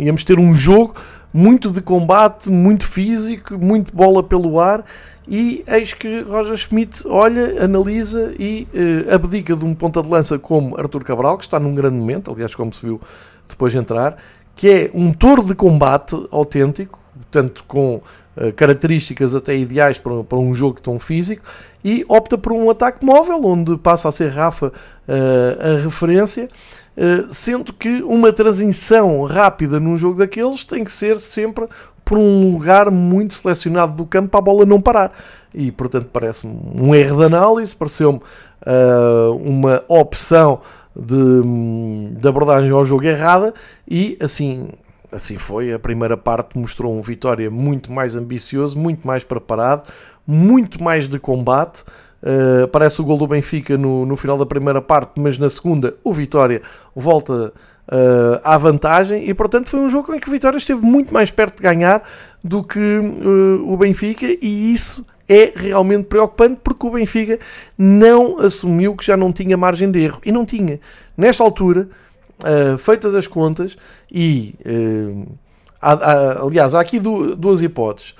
íamos ter um jogo muito de combate, muito físico, muito bola pelo ar. E eis que Roger Schmidt olha, analisa e uh, abdica de um ponta de lança como Arthur Cabral, que está num grande momento, aliás, como se viu depois de entrar, que é um touro de combate autêntico, portanto, com características até ideais para, para, um jogo tão físico, e opta por um ataque móvel, onde passa a ser Rafa uh, a referência eh, sendo que uma transição rápida num jogo daqueles tem que ser sempre por um lugar muito selecionado do campo para a bola não parar. E portanto parece-me um erro de análise, pareceu-me uh, uma opção de, de, abordagem ao jogo errada e assim. Assim foi, a primeira parte mostrou um Vitória muito mais ambicioso, muito mais preparado, muito mais de combate, Uh, aparece o gol do Benfica no, no final da primeira parte, mas na segunda o Vitória volta uh, à vantagem e, portanto, foi um jogo em que o Vitória esteve muito mais perto de ganhar do que uh, o Benfica e isso é realmente preocupante porque o Benfica não assumiu que já não tinha margem de erro e não tinha. Nesta altura, feitas as contas, e há, há, aliás, há aqui duas hipóteses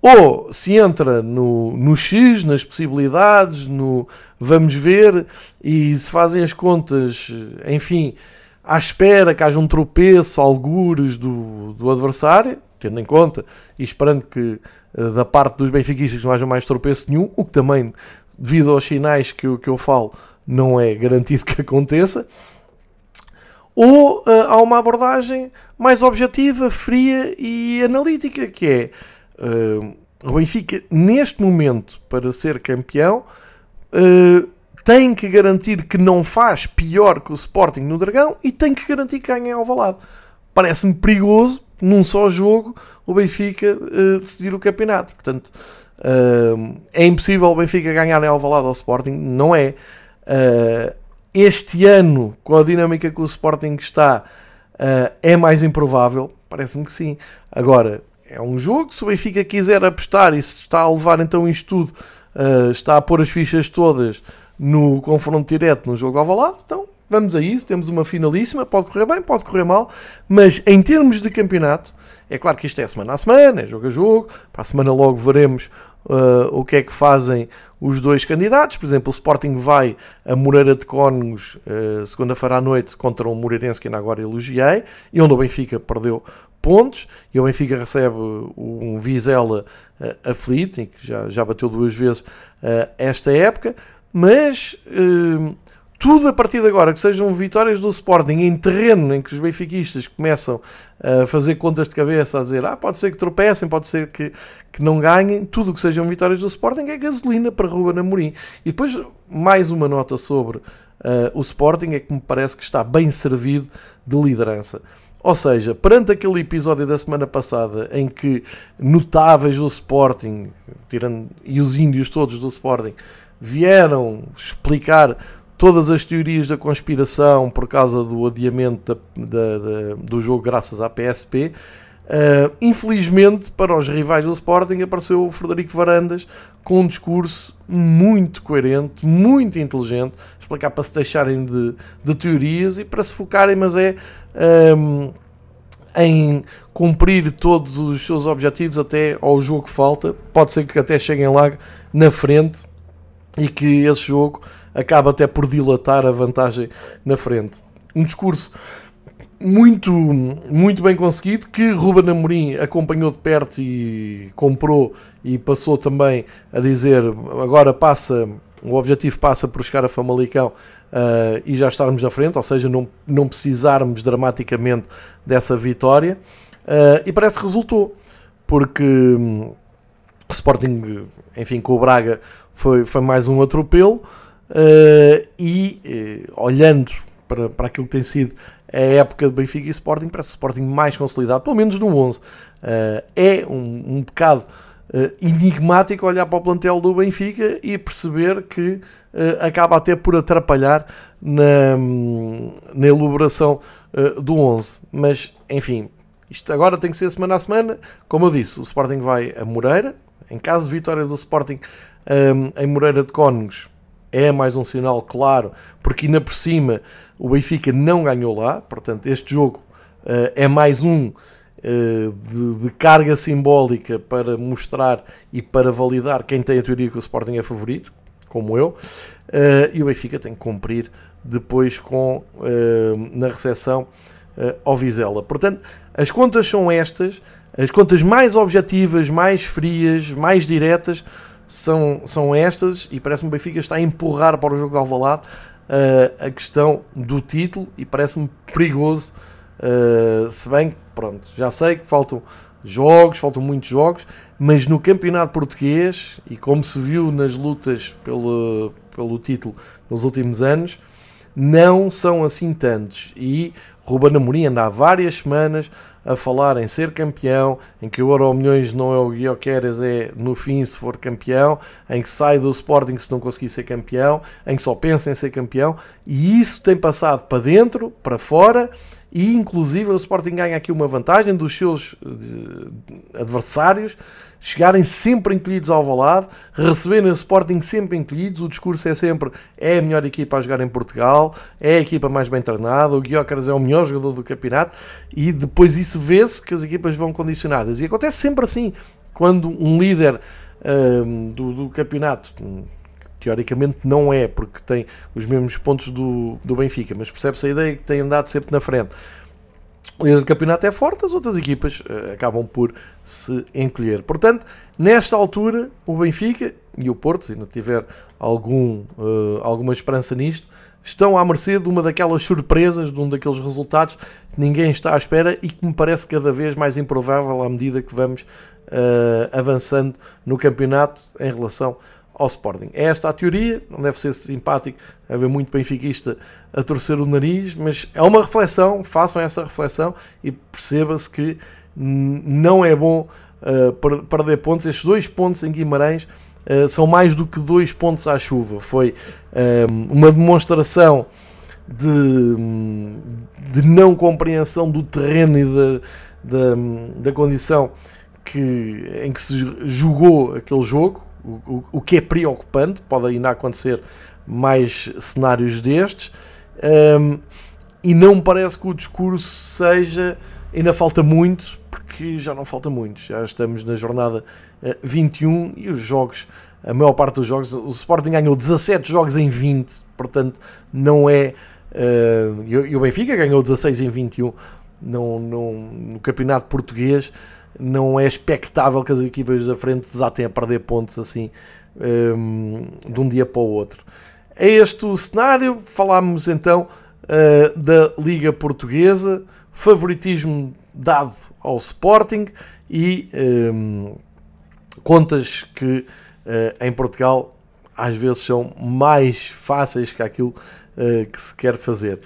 ou se entra no, no X, nas possibilidades, no vamos ver, e se fazem as contas, enfim, à espera que haja um tropeço, algures do, do adversário, tendo em conta e esperando que eh, da parte dos benfiquistas não haja mais tropeço nenhum, o que também, devido aos sinais que eu, que eu falo, não é garantido que aconteça. Ou uh, há uma abordagem mais objetiva, fria e analítica, que é Uh, o Benfica, neste momento, para ser campeão, uh, tem que garantir que não faz pior que o Sporting no Dragão e tem que garantir que ganha ao Valado. Parece-me perigoso, num só jogo, o Benfica uh, decidir o campeonato. Portanto, uh, é impossível o Benfica ganhar em Alvalade ao Sporting? Não é. Uh, este ano, com a dinâmica que o Sporting está, é mais improvável? Parece-me que sim. Agora, é um jogo. Se o Benfica quiser apostar e se está a levar então isto tudo, uh, está a pôr as fichas todas no confronto direto no jogo Alvalade, então vamos a isso. Temos uma finalíssima, pode correr bem, pode correr mal, mas em termos de campeonato, é claro que isto é semana a semana, é jogo a jogo. Para a semana logo veremos uh, o que é que fazem os dois candidatos. Por exemplo, o Sporting vai a Moreira de Cónegos uh, segunda-feira à noite contra um Moreirense que ainda agora elogiei e onde o Benfica perdeu pontos e o Benfica recebe um Vizela uh, aflito, que já, já bateu duas vezes uh, esta época, mas uh, tudo a partir de agora que sejam vitórias do Sporting em terreno em que os benfiquistas começam a fazer contas de cabeça, a dizer ah, pode ser que tropecem, pode ser que, que não ganhem, tudo que sejam vitórias do Sporting é gasolina para Ruben Amorim. E depois mais uma nota sobre uh, o Sporting é que me parece que está bem servido de liderança. Ou seja, perante aquele episódio da semana passada em que notáveis do Sporting tirando, e os índios todos do Sporting vieram explicar todas as teorias da conspiração por causa do adiamento da, da, da, do jogo graças à PSP. Uh, eh, infelizmente, para os rivais do Sporting, apareceu o Frederico Varandas com um discurso muito coerente, muito inteligente, explicar para se deixarem de, de teorias e para se focarem, mas é um, ehm, em cumprir todos os seus objetivos até ao jogo que falta. Pode ser que até cheguem lá na frente e que esse jogo acaba até por dilatar a vantagem na frente. Um discurso muito, muito bem conseguido que Ruben Amorim acompanhou de perto e comprou e passou também a dizer agora passa, o objetivo passa por chegar a Famalicão uh, e já estarmos à frente, ou seja, não, não precisarmos dramaticamente dessa vitória uh, e parece que resultou, porque o Sporting, enfim, com o Braga foi, foi mais um atropelo uh, e olhando para, para aquilo que tem sido a época de Benfica e Sporting, parece Sporting mais consolidado, pelo menos no 11. Uh, é um, um bocado uh, enigmático olhar para o plantel do Benfica e perceber que uh, acaba até por atrapalhar na, na elaboração do 11. Mas, enfim, isto agora tem que ser semana a semana. Como eu disse, o Sporting vai a Moreira. Em caso de vitória do Sporting em Moreira de Cónegos, é mais um sinal claro, porque ainda por cima o Benfica não ganhou lá, portanto, este jogo uh, é mais um uh, de, de, carga simbólica para mostrar e para validar quem tem a teoria que o Sporting é favorito, como eu, uh, e o Benfica tem que cumprir depois com na recepção ao Vizela. Portanto, as contas são estas, as contas mais objetivas, mais frias, mais diretas são, são estas e parece-me o Benfica está a empurrar para o jogo de Alvalade uh, a questão do título e parece-me perigoso uh, se bem que pronto, já sei que faltam jogos, faltam muitos jogos mas no campeonato português e como se viu nas lutas pelo, pelo título nos últimos anos não são assim tantos. E Ruben Amorim anda há várias semanas a falar em ser campeão, em que o Euro Milhões não é o Guioqueras, é no fim se for campeão, em que sai do Sporting se não conseguir ser campeão, em que só pensa em ser campeão, e isso tem passado para dentro, para fora, e inclusive o Sporting ganha aqui uma vantagem dos seus uh, adversários chegarem sempre encolhidos ao valado, receberem o Sporting sempre encolhidos, o discurso é sempre é a melhor equipa a jogar em Portugal, é a equipa mais bem treinada, o Guiócaras é o melhor jogador do campeonato e depois isso vê-se que as equipas vão condicionadas. E acontece sempre assim, quando um líder uh, do, do campeonato teoricamente não é, porque tem os mesmos pontos do, do Benfica, mas percebe-se a ideia que tem andado sempre na frente o líder do campeonato é forte, as outras equipas uh, acabam por se encolher. Portanto, nesta altura, o Benfica e o Porto, se não tiver algum, uh, alguma esperança nisto, estão à mercê de uma daquelas surpresas, de um daqueles resultados que ninguém está à espera e que me parece cada vez mais improvável à medida que vamos uh, avançando no campeonato em relação ao Sporting. É esta a teoria, não deve ser simpático haver muito benfiquista a torcer o nariz, mas é uma reflexão, façam essa reflexão e perceba-se que não é bom uh, perder pontos. Estes dois pontos em Guimarães uh, são mais do que dois pontos à chuva. Foi uh, uma demonstração de, de não compreensão do terreno e da, da, da condição que, em que se jogou aquele jogo o, o, que é preocupante, pode ainda acontecer mais cenários destes, um, e não me parece que o discurso seja. Ainda falta muito, porque já não falta muito, já estamos na jornada 21 e os jogos, a maior parte dos jogos, o Sporting ganhou 17 jogos em 20, portanto não é. Uh, e o Benfica ganhou 16 em 21 no, no, no campeonato português não é expectável que as equipas da frente desatem a perder pontos assim um, de um dia para o outro. é este o cenário. Falámos então uh, da Liga Portuguesa, favoritismo dado ao Sporting e um, contas que uh, em Portugal às vezes são mais fáceis que aquilo uh, que se quer fazer.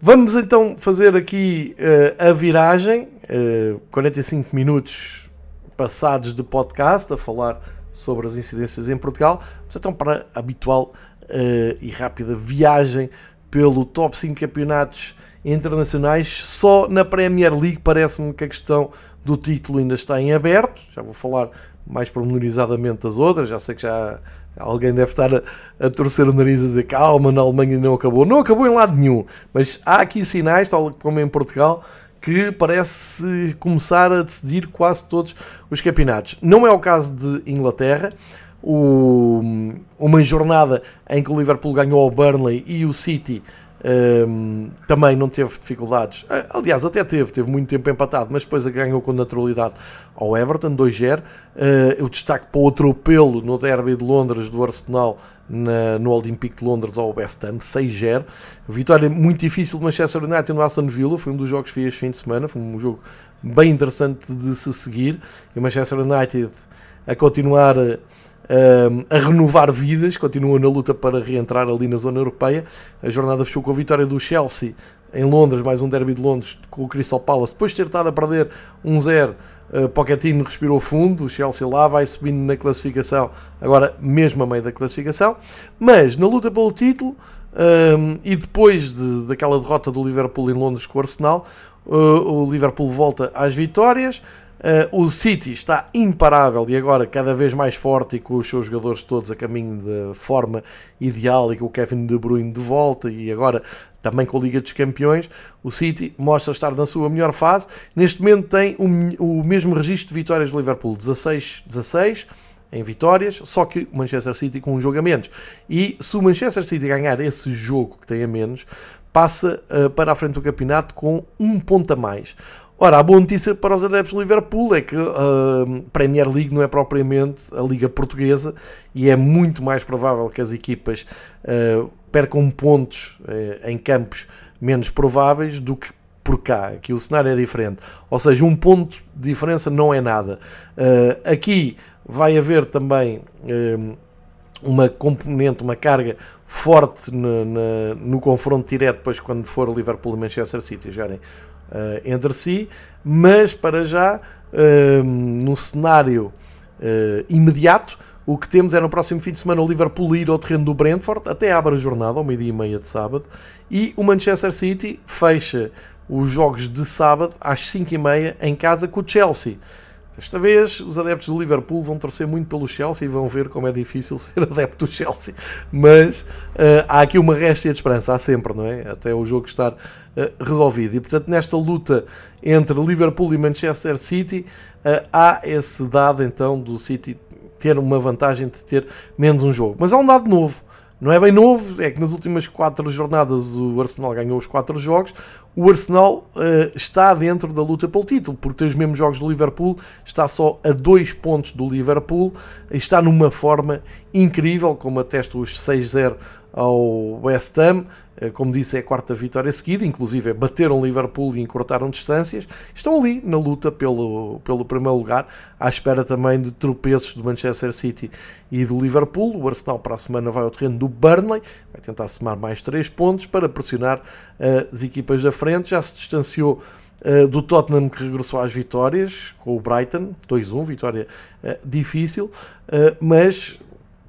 Vamos então fazer aqui uh, a viragem, uh, 45 minutos passados de podcast, a falar sobre as incidências em Portugal. Vamos então para a habitual uh, e rápida viagem pelo top 5 campeonatos internacionais. Só na Premier League parece-me que a questão do título ainda está em aberto. Já vou falar mais pormenorizadamente das outras. Já sei que já alguém deve estar a, a torcer o nariz a dizer calma, na Alemanha não acabou. Não acabou em lado nenhum, mas há aqui sinais, tal como em Portugal, que parece começar a decidir quase todos os campeonatos. Não é o caso de Inglaterra. O, uma jornada em que o Liverpool ganhou ao Burnley e o City um, também não teve dificuldades. Ah, aliás, até teve, teve muito tempo empatado, mas depois ganhou com naturalidade ao Everton, 2-0. Uh, ah, eu destaco para o atropelo no derby de Londres do Arsenal na, no Olympique de Londres ao West Ham, 6-0. Vitória muito difícil do Manchester United no Aston Villa, foi um dos jogos que fiz fim de semana, foi um jogo bem interessante de se seguir. E o Manchester United a continuar a renovar vidas, continua na luta para reentrar ali na zona europeia. A jornada fechou com a vitória do Chelsea em Londres, mais um derby de Londres com o Crystal Palace, depois de ter estado a perder 1-0. Uh, Pochettino respirou fundo, o Chelsea lá vai subindo na classificação, agora mesmo a meio da classificação, mas na luta pelo título um, e depois de, daquela derrota do Liverpool em Londres com o Arsenal, uh, o Liverpool volta às vitórias. Uh, o City está imparável e agora cada vez mais forte e com os seus jogadores todos a caminho da forma ideal e com o Kevin De Bruyne de volta e agora também com a Liga dos Campeões, o City mostra estar na sua melhor fase. Neste momento tem o, o mesmo registro de vitórias do Liverpool, 16, 16 em vitórias, só que o Manchester City com um jogo a menos. E se o Manchester City ganhar esse jogo que tem a menos, passa uh, para a frente do campeonato com um ponto a mais. Ora, a boa notícia para os adeptos do Liverpool é que a uh, Premier League não é propriamente a Liga Portuguesa e é muito mais provável que as equipas uh, percam pontos uh, em campos menos prováveis do que por cá. Aqui o cenário é diferente. Ou seja, um ponto de diferença não é nada. Aqui vai haver também uma componente, uma carga forte no, no, no confronto direto depois quando for Liverpool e Manchester City uh, entre si, mas para já, uh, num cenário uh, imediato, o que temos é no próximo fim de semana o Liverpool ir ao terreno do Brentford, até abre a jornada, ao meio-dia e meia de sábado, e o Manchester City fecha os jogos de sábado às 5 e meia em casa com o Chelsea. Desta vez, os adeptos do Liverpool vão torcer muito pelo Chelsea e vão ver como é difícil ser adepto do Chelsea. Mas uh, há aqui uma réstia de esperança, há sempre, não é? Até o jogo estar resolvido. E portanto, nesta luta entre Liverpool e Manchester City, uh, há esse dado então do City ter uma vantagem de ter menos um jogo. Mas há um dado novo não é bem novo, é que nas últimas quatro jornadas o Arsenal ganhou os quatro jogos. O Arsenal uh, está dentro da luta pelo título, porque tem os mesmos jogos do Liverpool, está só a dois pontos do Liverpool, está numa forma incrível, como atesta os 6-0 ao West Ham. Eh, como disse, é a quarta vitória seguida, inclusive bateram Liverpool e encurtaram distâncias. Estão ali na luta pelo, pelo primeiro lugar, à espera também de tropeços do Manchester City e do Liverpool. O Arsenal para a semana vai ao terreno do Burnley, vai tentar somar mais 3 pontos para pressionar uh, as equipas da frente. Já se distanciou Uh, do Tottenham que regressou às vitórias com o Brighton, 2-1, vitória difícil, mas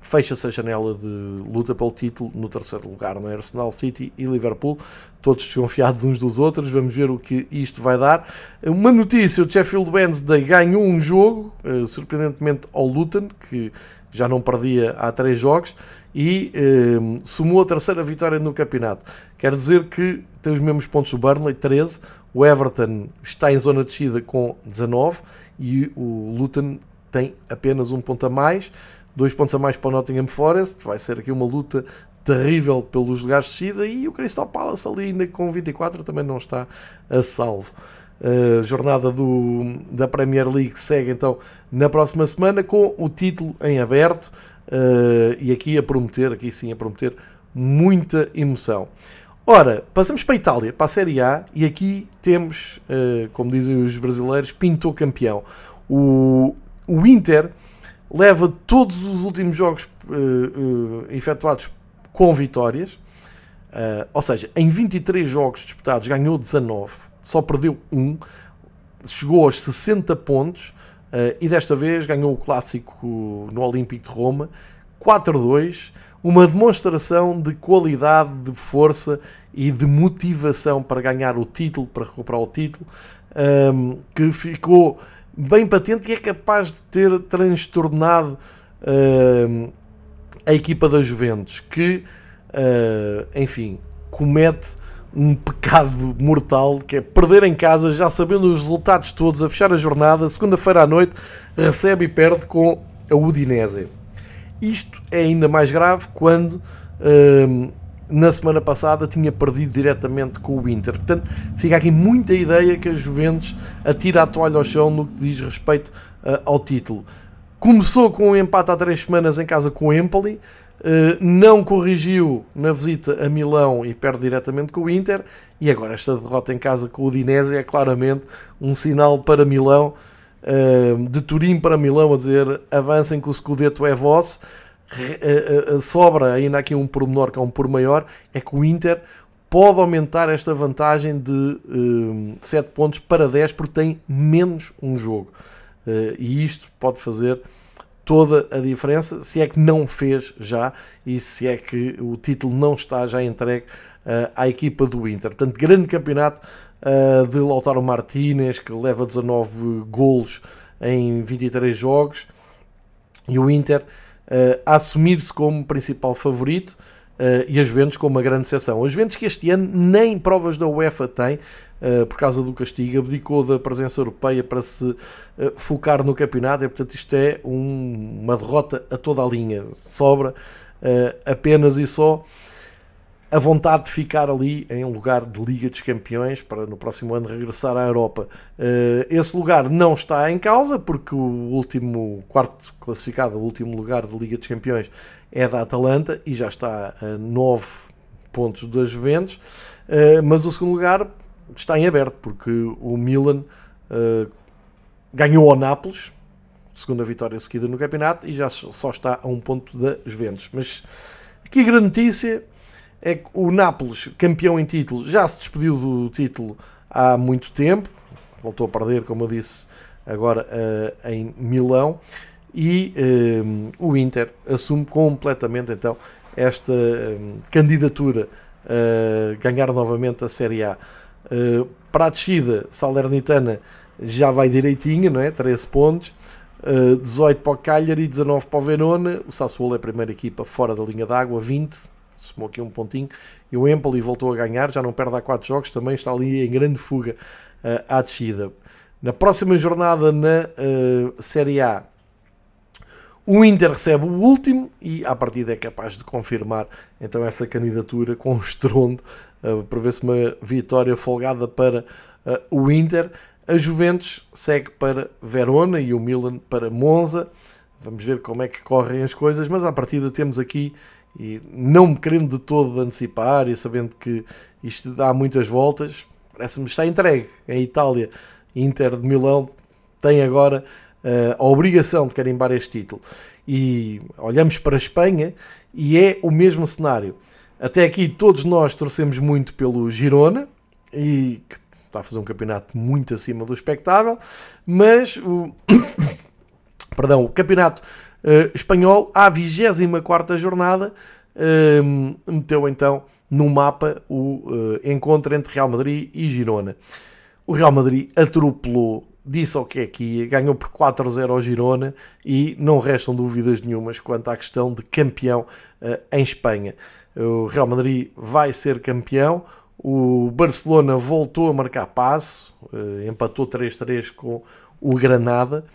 fecha-se a janela de luta pelo título no terceiro lugar, no é? Arsenal City e Liverpool, todos desconfiados uns dos outros, vamos ver o que isto vai dar. Uma notícia, o Sheffield Wednesday ganhou um jogo, uh, surpreendentemente ao Luton, que já não perdia há três jogos, e uh, somou a terceira vitória no campeonato. Quer dizer que tem os mesmos pontos do Burnley, 13, o Everton está em zona de descida com 19 e o Luton tem apenas um ponto a mais dois pontos a mais para o Nottingham Forest, vai ser aqui uma luta terrível pelos lugares de descida e o Crystal Palace ali com 24 também não está a salvo. A jornada do, da Premier League segue então na próxima semana com o título em aberto. uh, e aqui a prometer, aqui sim a prometer, muita emoção. Ora, passamos para a Itália, para a Série A, e aqui temos, uh, como dizem os brasileiros, pintou campeão. O, o Inter leva todos os últimos jogos uh, efetuados com vitórias, ou seja, em 23 jogos disputados ganhou 19, só perdeu um, chegou aos 60 pontos uh, e desta vez ganhou o clássico no Olímpico de Roma 4-2, uma demonstração de qualidade, de força e de motivação para ganhar o título, para recuperar o título, um, que ficou bem patente e é capaz de ter transtornado uh, a equipa da Juventus, que, uh, enfim, comete um pecado mortal que é perder em casa, já sabendo os resultados todos, a fechar a jornada, segunda-feira à noite, recebe e perde com a Udinese. Isto é ainda mais grave quando hum, na semana passada tinha perdido diretamente com o Inter. Portanto, fica aqui muita ideia que a Juventus atira a toalha ao chão no que diz respeito uh, ao título. Começou com um empate há três semanas em casa com o Empoli, eh, não corrigiu na visita a Milão e perde diretamente com o Inter. E agora esta derrota em casa com o Udinese é claramente um sinal para Milão, eh, de Turim para Milão, a dizer avancem que o Scudetto é vosso. Eh, sobra ainda aqui um pormenor que é um por maior, é que o Inter pode aumentar esta vantagem de 7 pontos para 10 porque tem menos um jogo. e isto pode fazer toda a diferença, se é que não fez já e se é que o título não está já entregue uh, à equipa do Inter. Portanto, grande campeonato uh, de Lautaro Martínez, que leva 19 golos em 23 jogos, e o Inter uh, a assumir-se como principal favorito. Uh, e a Juventus com uma grande exceção. A Juventus que este ano nem provas da UEFA tem, uh, por causa do castigo, abdicou da presença europeia para se focar no campeonato, e portanto isto é um, uma derrota a toda a linha. Sobra apenas e só a vontade de ficar ali em lugar de Liga dos Campeões para no próximo ano regressar à Europa. esse lugar não está em causa porque o último quarto classificado, o último lugar de Liga dos Campeões é da Atalanta e já está a 9 pontos das Juventus, eh, mas o segundo lugar está em aberto porque o Milan eh, ganhou ao Nápoles, segunda vitória seguida no campeonato, e já só está a um ponto da Juventus. Mas a grande notícia é que o Nápoles, campeão em título, já se despediu do título há muito tempo, voltou a perder, como eu disse, agora uh, em Milão e um, o Inter assume completamente então esta um, candidatura a ganhar novamente a Série A. Uh, para a descida, Salernitana já vai direitinho, não é? 13 pontos. Uh, 18 para o Cagliari, 19 para o Verona. O Sassuolo é a primeira equipa fora da linha d'água, 20. Somou aqui um pontinho. E o Empoli voltou a ganhar, já não perde há 4 jogos, também está ali em grande fuga uh, à descida. Na próxima jornada na uh, Série A, o Inter recebe o último e, à partida, é capaz de confirmar então essa candidatura com um estrondo. Uh, Prevê-se uma vitória folgada para uh, o Inter. A Juventus segue para Verona e o Milan para Monza. Vamos ver como é que correm as coisas, mas à partida temos aqui, e não me querendo de todo antecipar e sabendo que isto dá muitas voltas, parece-me está entregue. Em Itália, Inter de Milão tem agora uh, a obrigação de carimbar este título. E olhamos para a Espanha e é o mesmo cenário. Até aqui todos nós torcemos muito pelo Girona e que está a fazer um campeonato muito acima do espectável, mas o perdão, o campeonato uh, espanhol à 24 jornada uh, meteu então no mapa o uh, encontro entre Real Madrid e Girona. O Real Madrid atropelou disse o que é que ia, ganhou por 4-0 ao Girona e não restam dúvidas nenhumas quanto à questão de campeão em Espanha. O Real Madrid vai ser campeão, o Barcelona voltou a marcar passo, empatou 3-3 com o Granada.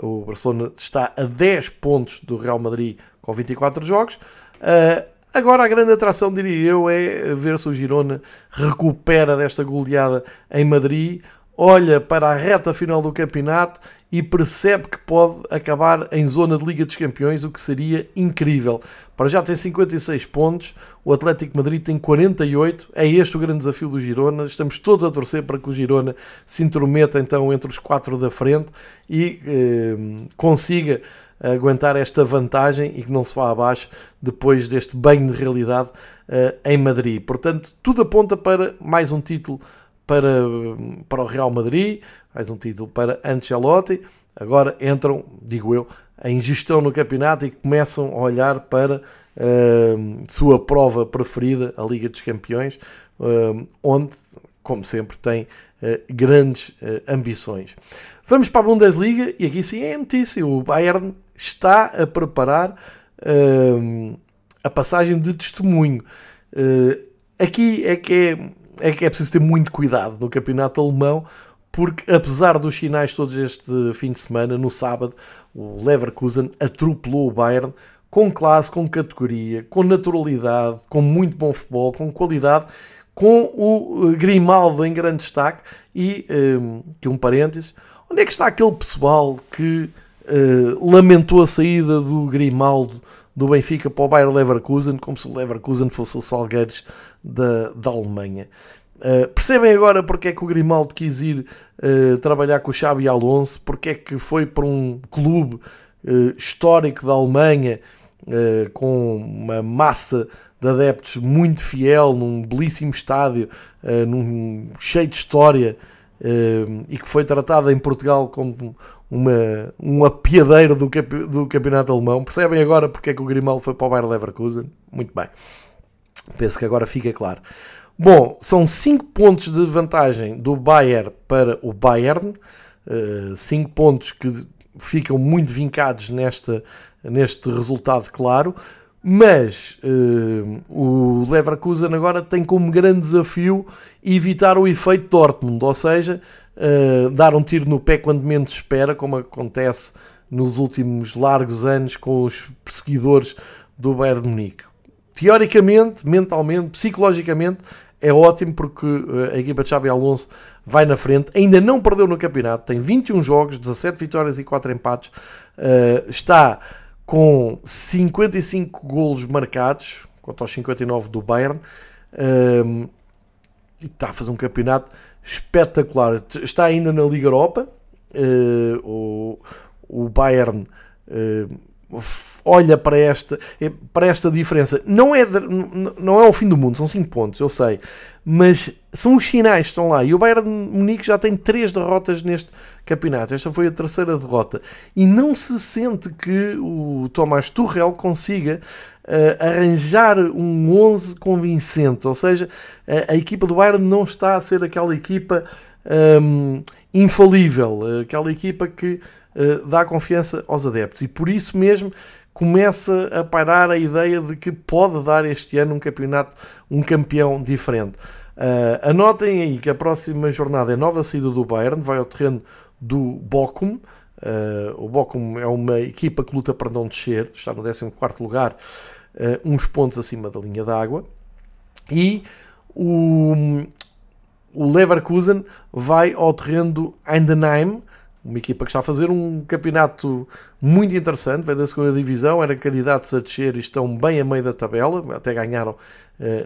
O Barcelona está a 10 pontos do Real Madrid com 24 jogos. Uh, agora a grande atração, diria eu, é ver se o Girona recupera desta goleada em Madrid olha para a reta final do campeonato e percebe que pode acabar em zona de Liga dos Campeões, o que seria incrível. Para já tem 56 pontos, o Atlético Madrid tem 48, é este o grande desafio do Girona. Estamos todos a torcer para que o Girona se intrometa então entre os quatro da frente e eh, consiga aguentar esta vantagem e que não se vá abaixo depois deste banho de realidade uh, em Madrid. Portanto, tudo aponta para mais um título para, para o Real Madrid, mais um título para Ancelotti. Agora entram, digo eu, em gestão no campeonato e começam a olhar para uh, sua prova preferida, a Liga dos Campeões, uh, onde, como sempre, tem uh, grandes ambições. Vamos para a Bundesliga e aqui sim é notícia: o Bayern está a preparar uh, a passagem de testemunho. Uh, aqui é que é, é que é preciso ter muito cuidado no campeonato alemão, porque apesar dos sinais todos este fim de semana, no sábado, o Leverkusen atropelou o Bayern com classe, com categoria, com naturalidade, com muito bom futebol, com qualidade, com o Grimaldo em grande destaque e, um, que um parênteses, onde é que está aquele pessoal que uh, lamentou a saída do Grimaldo do Benfica para o Bayer Leverkusen, como se o Leverkusen fosse o Salgueiros da, da Alemanha. Uh, percebem agora porque é que o Grimaldo quis ir uh, trabalhar com o Xabi Alonso, porque é que foi para um clube uh, histórico da Alemanha, com uma massa de adeptos muito fiel, num belíssimo estádio, num, cheio de história, e que foi tratado em Portugal como uma, um apiadeiro do, do campeonato alemão. Percebem agora porque é que o Grimaldo foi para o Bayer Leverkusen? Muito bem. Penso que agora fica claro. Bom, são 5 pontos de vantagem do Bayern para o Bayern. 5 uh, pontos que ficam muito vincados nesta, neste resultado claro. Mas uh, o Leverkusen agora tem como grande desafio evitar o efeito Dortmund, ou seja, uh, dar um tiro no pé quando menos espera, como acontece nos últimos largos anos com os perseguidores do Bayern Munique. Teoricamente, mentalmente, psicologicamente, é ótimo porque eh, a equipa de Xabi Alonso vai na frente, ainda não perdeu no campeonato, tem 21 jogos, 17 vitórias e 4 empates, uh, está com 55 golos marcados, quanto aos 59 do Bayern, uh, e está a fazer um campeonato espetacular. Está ainda na Liga Europa. Uh, o, Bayern olha para esta, para esta diferença. Não é, não é o fim do mundo, são 5 pontos, eu sei. Mas são os sinais que estão lá. E o Bayern Munique já tem 3 derrotas neste campeonato. Esta foi a terceira derrota. E não se sente que o Thomas Tuchel consiga uh, arranjar um 11 convincente, ou seja, a, a, equipa do Bayern não está a ser aquela equipa um, infalível, aquela equipa que uh, dá confiança aos adeptos e por isso mesmo começa a parar a ideia de que pode dar este ano um campeonato, um campeão diferente. Uh, anotem aí que a próxima jornada é nova saída do Bayern, vai ao terreno do Bochum. Uh, o Bochum é uma equipa que luta para não descer, está no 14 lugar uh, uns pontos acima da linha d'água. E o, o Leverkusen vai ao terreno do Eindenheim, uma equipa que está a fazer um campeonato muito interessante, vem da segunda divisão, eram candidatos a descer e estão bem a meio da tabela, até ganharam uh,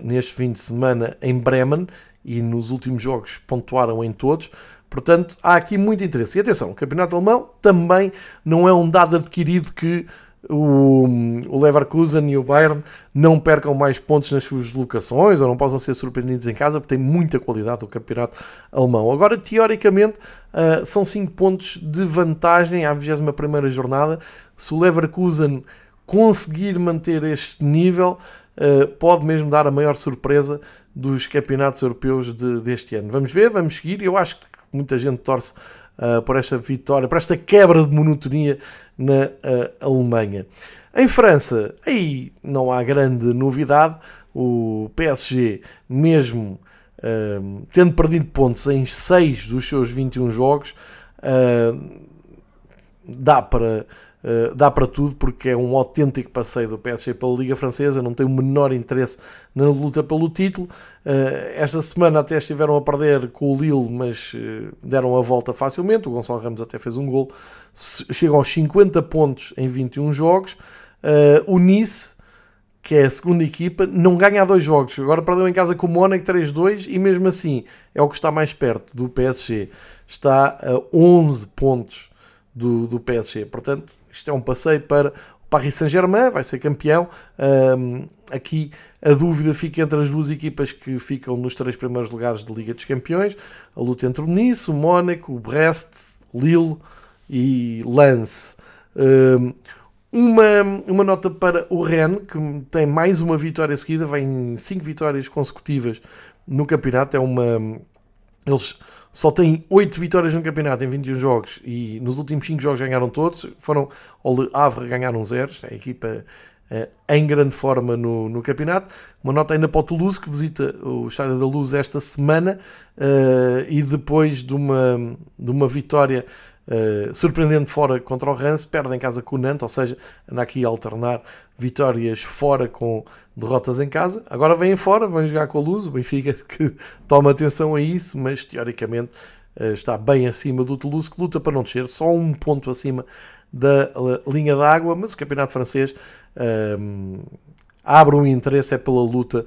neste fim de semana em Bremen e nos últimos jogos pontuaram em todos. Portanto, há aqui muito interesse. E atenção, o campeonato alemão também não é um dado adquirido que o, o Leverkusen e o Bayern não percam mais pontos nas suas locações ou não possam ser surpreendidos em casa, porque tem muita qualidade o campeonato alemão. Agora, teoricamente, uh, são 5 pontos de vantagem à 21 jornada. Se o Leverkusen conseguir manter este nível, uh, pode mesmo dar a maior surpresa dos campeonatos europeus de, deste ano. Vamos ver, vamos seguir. Eu acho que muita gente torce uh, por esta vitória, por esta quebra de monotonia na uh, Alemanha. Em França, aí não há grande novidade. O PSG, mesmo uh, tendo perdido pontos em 6 dos seus 21 jogos, dá para Uh, dá para tudo porque é um autêntico passeio do PSG pela Liga Francesa, não tem o menor interesse na luta pelo título. Uh, esta semana até estiveram a perder com o Lille, mas uh, deram a volta facilmente. O Gonçalo Ramos até fez um gol. Chegam aos 50 pontos em 21 jogos. o Nice, que é a segunda equipa, não ganha dois jogos. Agora perdeu em casa com o Mónaco 3-2 e mesmo assim é o que está mais perto do PSG. Está a 11 pontos do, do PSG. Portanto, isto é um passeio para o Paris Saint-Germain, vai ser campeão. Um, aqui a dúvida fica entre as duas equipas que ficam nos três primeiros lugares da Liga dos Campeões. A luta entre o Nice, o Mónaco, o Brest, Lille e Lens. Um, uma, uma nota para o Rennes, que tem mais uma vitória seguida, vem cinco vitórias consecutivas no campeonato. É uma. Eles só tem 8 vitórias no campeonato em 21 jogos e nos últimos 5 jogos ganharam todos. Foram ao Le Havre ganharam zeros, a equipa uh, em grande forma no, no campeonato. Uma nota ainda para o Toulouse que visita o Estádio da Luz esta semana uh, e depois de uma, de uma vitória Uh, surpreendente fora contra o Rance, perde em casa com o Nantes, ou seja, anda aqui a alternar vitórias fora com derrotas em casa. Agora vêm fora, vão jogar com a Luz, o Benfica que toma atenção a isso, mas teoricamente uh, está bem acima do Toulouse, que luta para não descer, só um ponto acima da linha d'água, mas o campeonato francês uh, abre um interesse é pela luta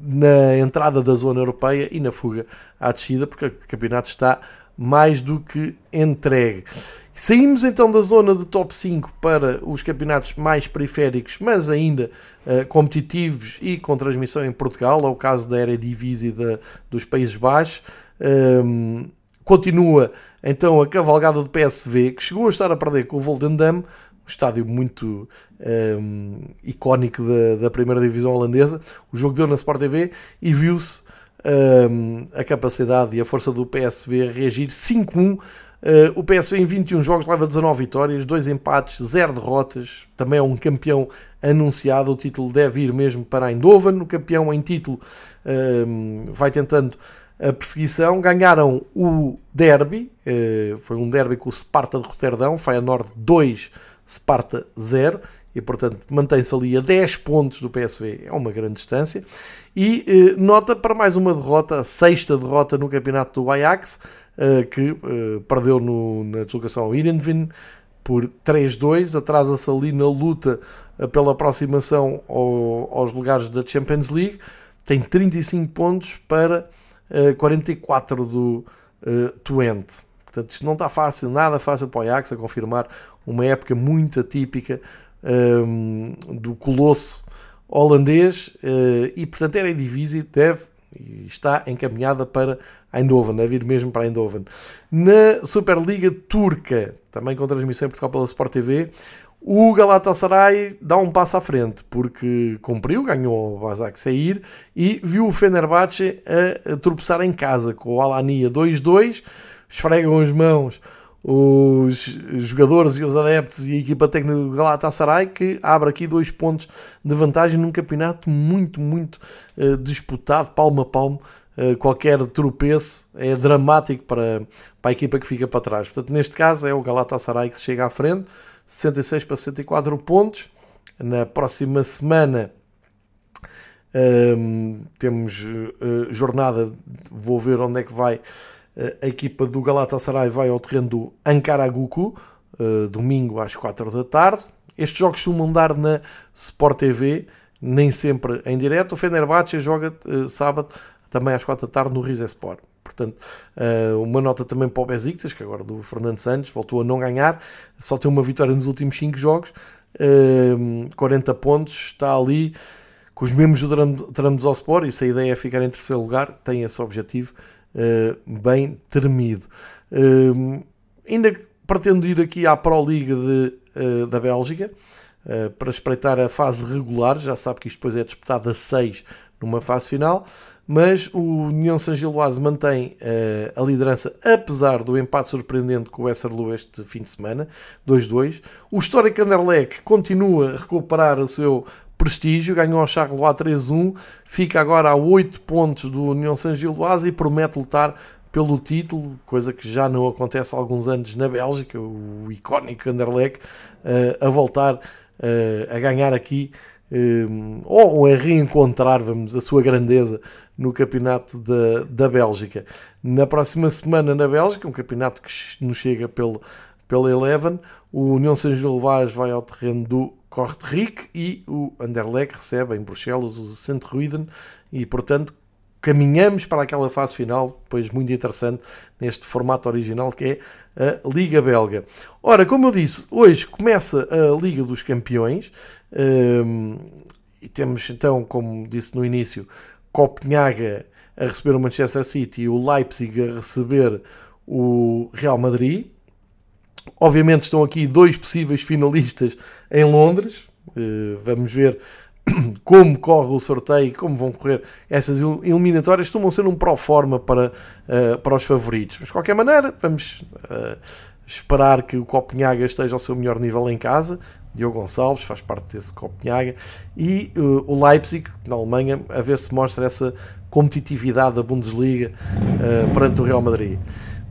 na entrada da zona europeia e na fuga à descida, porque o campeonato está mais do que entregue. Saímos então da zona do top 5 para os campeonatos mais periféricos, mas ainda uh, competitivos e com transmissão em Portugal, é o caso da Eredivisie da, dos Países Baixos. Um, ehm, continua então a cavalgada do PSV, que chegou a estar a perder com o Volendam, um estádio muito um, ehm, icónico da, da, primeira divisão holandesa. O jogo deu na Sport TV e viu-se a capacidade e a força do PSV a reagir 5-1. Uh, o PSV em 21 jogos leva 19 vitórias, 2 empates, 0 derrotas. Também é um campeão anunciado. O título deve ir mesmo para Eindhoven. O campeão em título vai tentando a perseguição. Ganharam o derby, uh, foi um derby com o Sparta de Roterdão, Feyenoord 2, Sparta 0 e portanto mantém-se ali a 10 pontos do PSV, é uma grande distância. E eh, nota para mais uma derrota, sexta derrota no campeonato do Ajax, eh, que eh, perdeu no, na deslocação ao Irenvin por 3-2, atrasa-se ali na luta eh, pela aproximação ao, aos lugares da Champions League, tem 35 pontos para 44 eh, do eh, Twente. Portanto, isto não está fácil, nada fácil para o Ajax a confirmar uma época muito atípica um, do colosso holandês uh, e, portanto, era Eredivisie deve e está encaminhada para Eindhoven, deve ir mesmo para Eindhoven. Na Superliga Turca, também com transmissão em Portugal pela Sport TV, o Galatasaray dá um passo à frente, porque cumpriu, ganhou o Basak sair e viu o Fenerbahçe a, a tropeçar em casa com o Alania 2-2, esfregam as mãos os jogadores e os adeptos e a equipa técnica do Galatasaray que abre aqui dois pontos de vantagem num campeonato muito, muito uh, disputado, palmo a palmo. Uh, qualquer tropeço é dramático para, para a equipa que fica para trás. Portanto, neste caso é o Galatasaray que chega à frente, 66 para 64 pontos. Na próxima semana ehm, temos uh, jornada, vou ver onde é que vai a equipa do Galatasaray vai ao terreno do Ankaraguku, uh, domingo às 4 da tarde. Estes jogos costumam dar na Sport TV, nem sempre em direto. O Fenerbahçe joga uh, sábado também às 4 da tarde no Rise Sport. Portanto, uma nota também para o Besiktas, que agora do Fernando Santos voltou a não ganhar, só tem uma vitória nos últimos 5 jogos, 40 pontos, está ali com os mesmos do e se a ideia é ficar em terceiro lugar, tem esse objetivo eh, bem tremido. Uh, ainda pretendo ir aqui à Pro Liga de, uh, da Bélgica para espreitar a fase regular. Já sabe que isto depois é disputado a 6 numa fase final. Mas o União São Giloase mantém a liderança, apesar do empate surpreendente com o Esserlu este fim de semana, 2-2. O histórico Anderlecht continua a recuperar o seu prestígio, ganhou ao Charleroi 3-1, fica agora a 8 pontos do União San Giloase e promete lutar pelo título, coisa que já não acontece há alguns anos na Bélgica, o icónico Anderlecht uh, a voltar uh, a ganhar aqui um, ou a reencontrar vamos, a sua grandeza no campeonato da, da Bélgica. Na próxima semana na Bélgica, um campeonato que nos chega pelo, pela Eleven, o União Gilvaz vai ao terreno do Kortrijk e o Anderlecht recebe em Bruxelas o Sint-Ruiden e, portanto, caminhamos para aquela fase final, depois muito interessante, neste formato original que é a Liga Belga. Ora, como eu disse, hoje começa a Liga dos Campeões um, e temos então, como disse no início, Copenhaga a receber o Manchester City e o Leipzig a receber o Real Madrid. Obviamente estão aqui dois possíveis finalistas em Londres. Uh, vamos ver como corre o sorteio e como vão correr essas eliminatórias. Costumam ser um pro forma para, uh, para os favoritos. Mas de qualquer maneira, vamos uh, esperar que o Copenhaga esteja ao seu melhor nível em casa. Diogo Gonçalves faz parte desse Copenhaga. E o Leipzig, na Alemanha, a ver se mostra essa competitividade da Bundesliga perante o Real Madrid.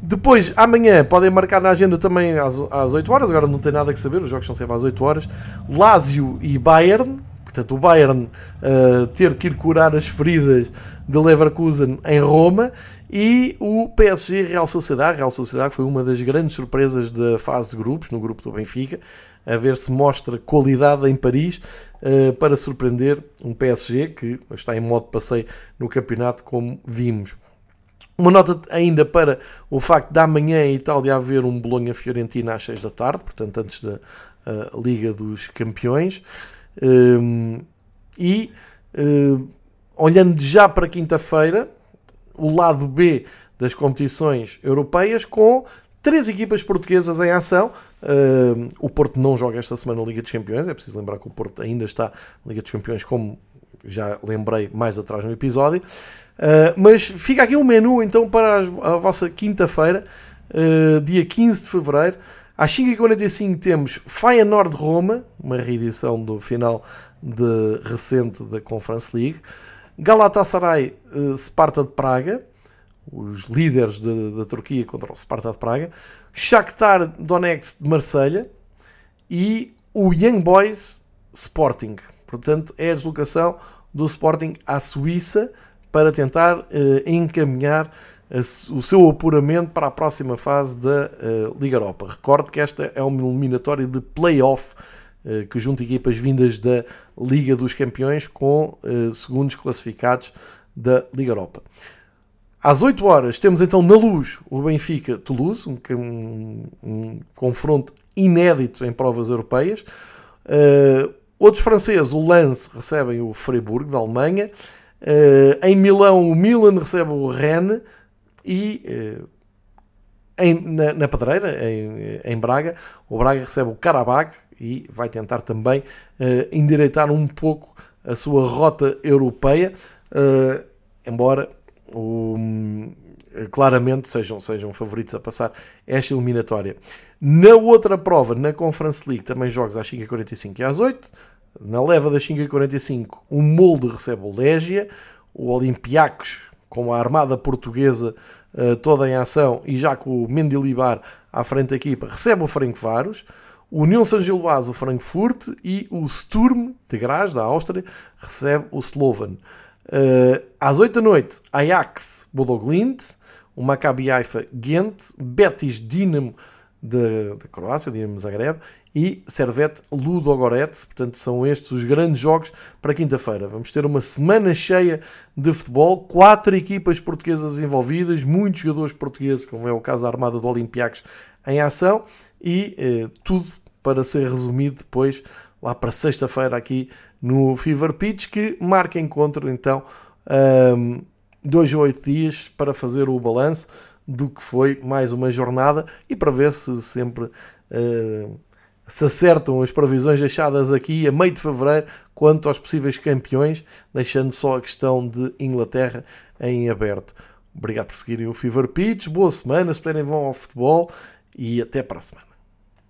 Depois, amanhã, podem marcar na agenda também às, às 8 horas, agora não tem nada que saber, os jogos são sempre às 8 horas. Lazio e Bayern, portanto, o Bayern uh, ter que ir curar as feridas de Leverkusen em Roma e o PSG Real Sociedade. Real Sociedade foi uma das grandes surpresas da fase de grupos, no grupo do Benfica, a ver se mostra qualidade em Paris uh, para surpreender um PSG que está em modo passeio no campeonato, como vimos. Uma nota ainda para o facto de amanhã em Itália haver um Bolonha-Fiorentina às 6 da tarde, portanto antes da uh, Liga dos Campeões. Um, e uh, olhando já para quinta-feira, o lado B das competições europeias com três equipas portuguesas em ação. Uh, o Porto não joga esta semana na Liga dos Campeões, é preciso lembrar que o Porto ainda está na Liga dos Campeões, como já lembrei mais atrás no episódio. Uh, mas fica aqui um menu então para a vossa quinta-feira, uh, dia 15 de fevereiro. Às 5h45 temos Feyenoord Roma, uma reedição do final de, recente da Conference League. Galatasaray uh, Sparta de Praga, os líderes da Turquia contra o Sparta de Praga. Shakhtar Donetsk de Marselha e o Young Boys Sporting. Portanto, é a deslocação do Sporting à Suíça para tentar uh, encaminhar a, o seu apuramento para a próxima fase da uh, Liga Europa. Recordo que esta é uma eliminatória de play-off que junta equipas vindas da Liga dos Campeões com segundos classificados da Liga Europa. Às 8 horas temos então na luz o Benfica Toulouse, um, um, um confronto inédito em provas europeias. Uh, outros franceses, o Lens, recebem o Freiburg da Alemanha. Uh, em Milão, o Milan recebe o Rennes e uh, em, na, na, Pedreira, em, em, Braga, o Braga recebe o Karabakh e vai tentar também endireitar um pouco a sua rota europeia, embora claramente sejam, sejam favoritos a passar esta eliminatória. Na outra prova, na Conference League, também jogos às 5h45 e às 8 na leva das 5h45, o Molde recebe o Légia, o Olympiacos, com a armada portuguesa uh, toda em ação e já com o Mendilibar à frente da equipa, recebe o Franco Varos, o União São Gilvaz, o Frankfurt e o Sturm de Graz, da Áustria, recebe o Slovan. Uh, às 8 da noite, Ajax, Bodoglint, o Maccabi Haifa, Ghent, Betis, Dinamo da Croácia, Dinamo Zagreb, e Servette Ludogorets. Portanto, são estes os grandes jogos para quinta-feira. Vamos ter uma semana cheia de futebol, quatro equipas portuguesas envolvidas, muitos jogadores portugueses, como é o caso da Armada do Olympiacos, em ação e eh, tudo para ser resumido depois lá para sexta-feira aqui no Fever Pitch, que marca encontro então um, dois ou oito dias para fazer o balanço do que foi mais uma jornada e para ver se sempre uh, se acertam as previsões deixadas aqui a meio de fevereiro quanto aos possíveis campeões, deixando só a questão de Inglaterra em aberto. Obrigado por seguirem o Fever Pitch, boa semana, esperem vão ao futebol e até para a semana.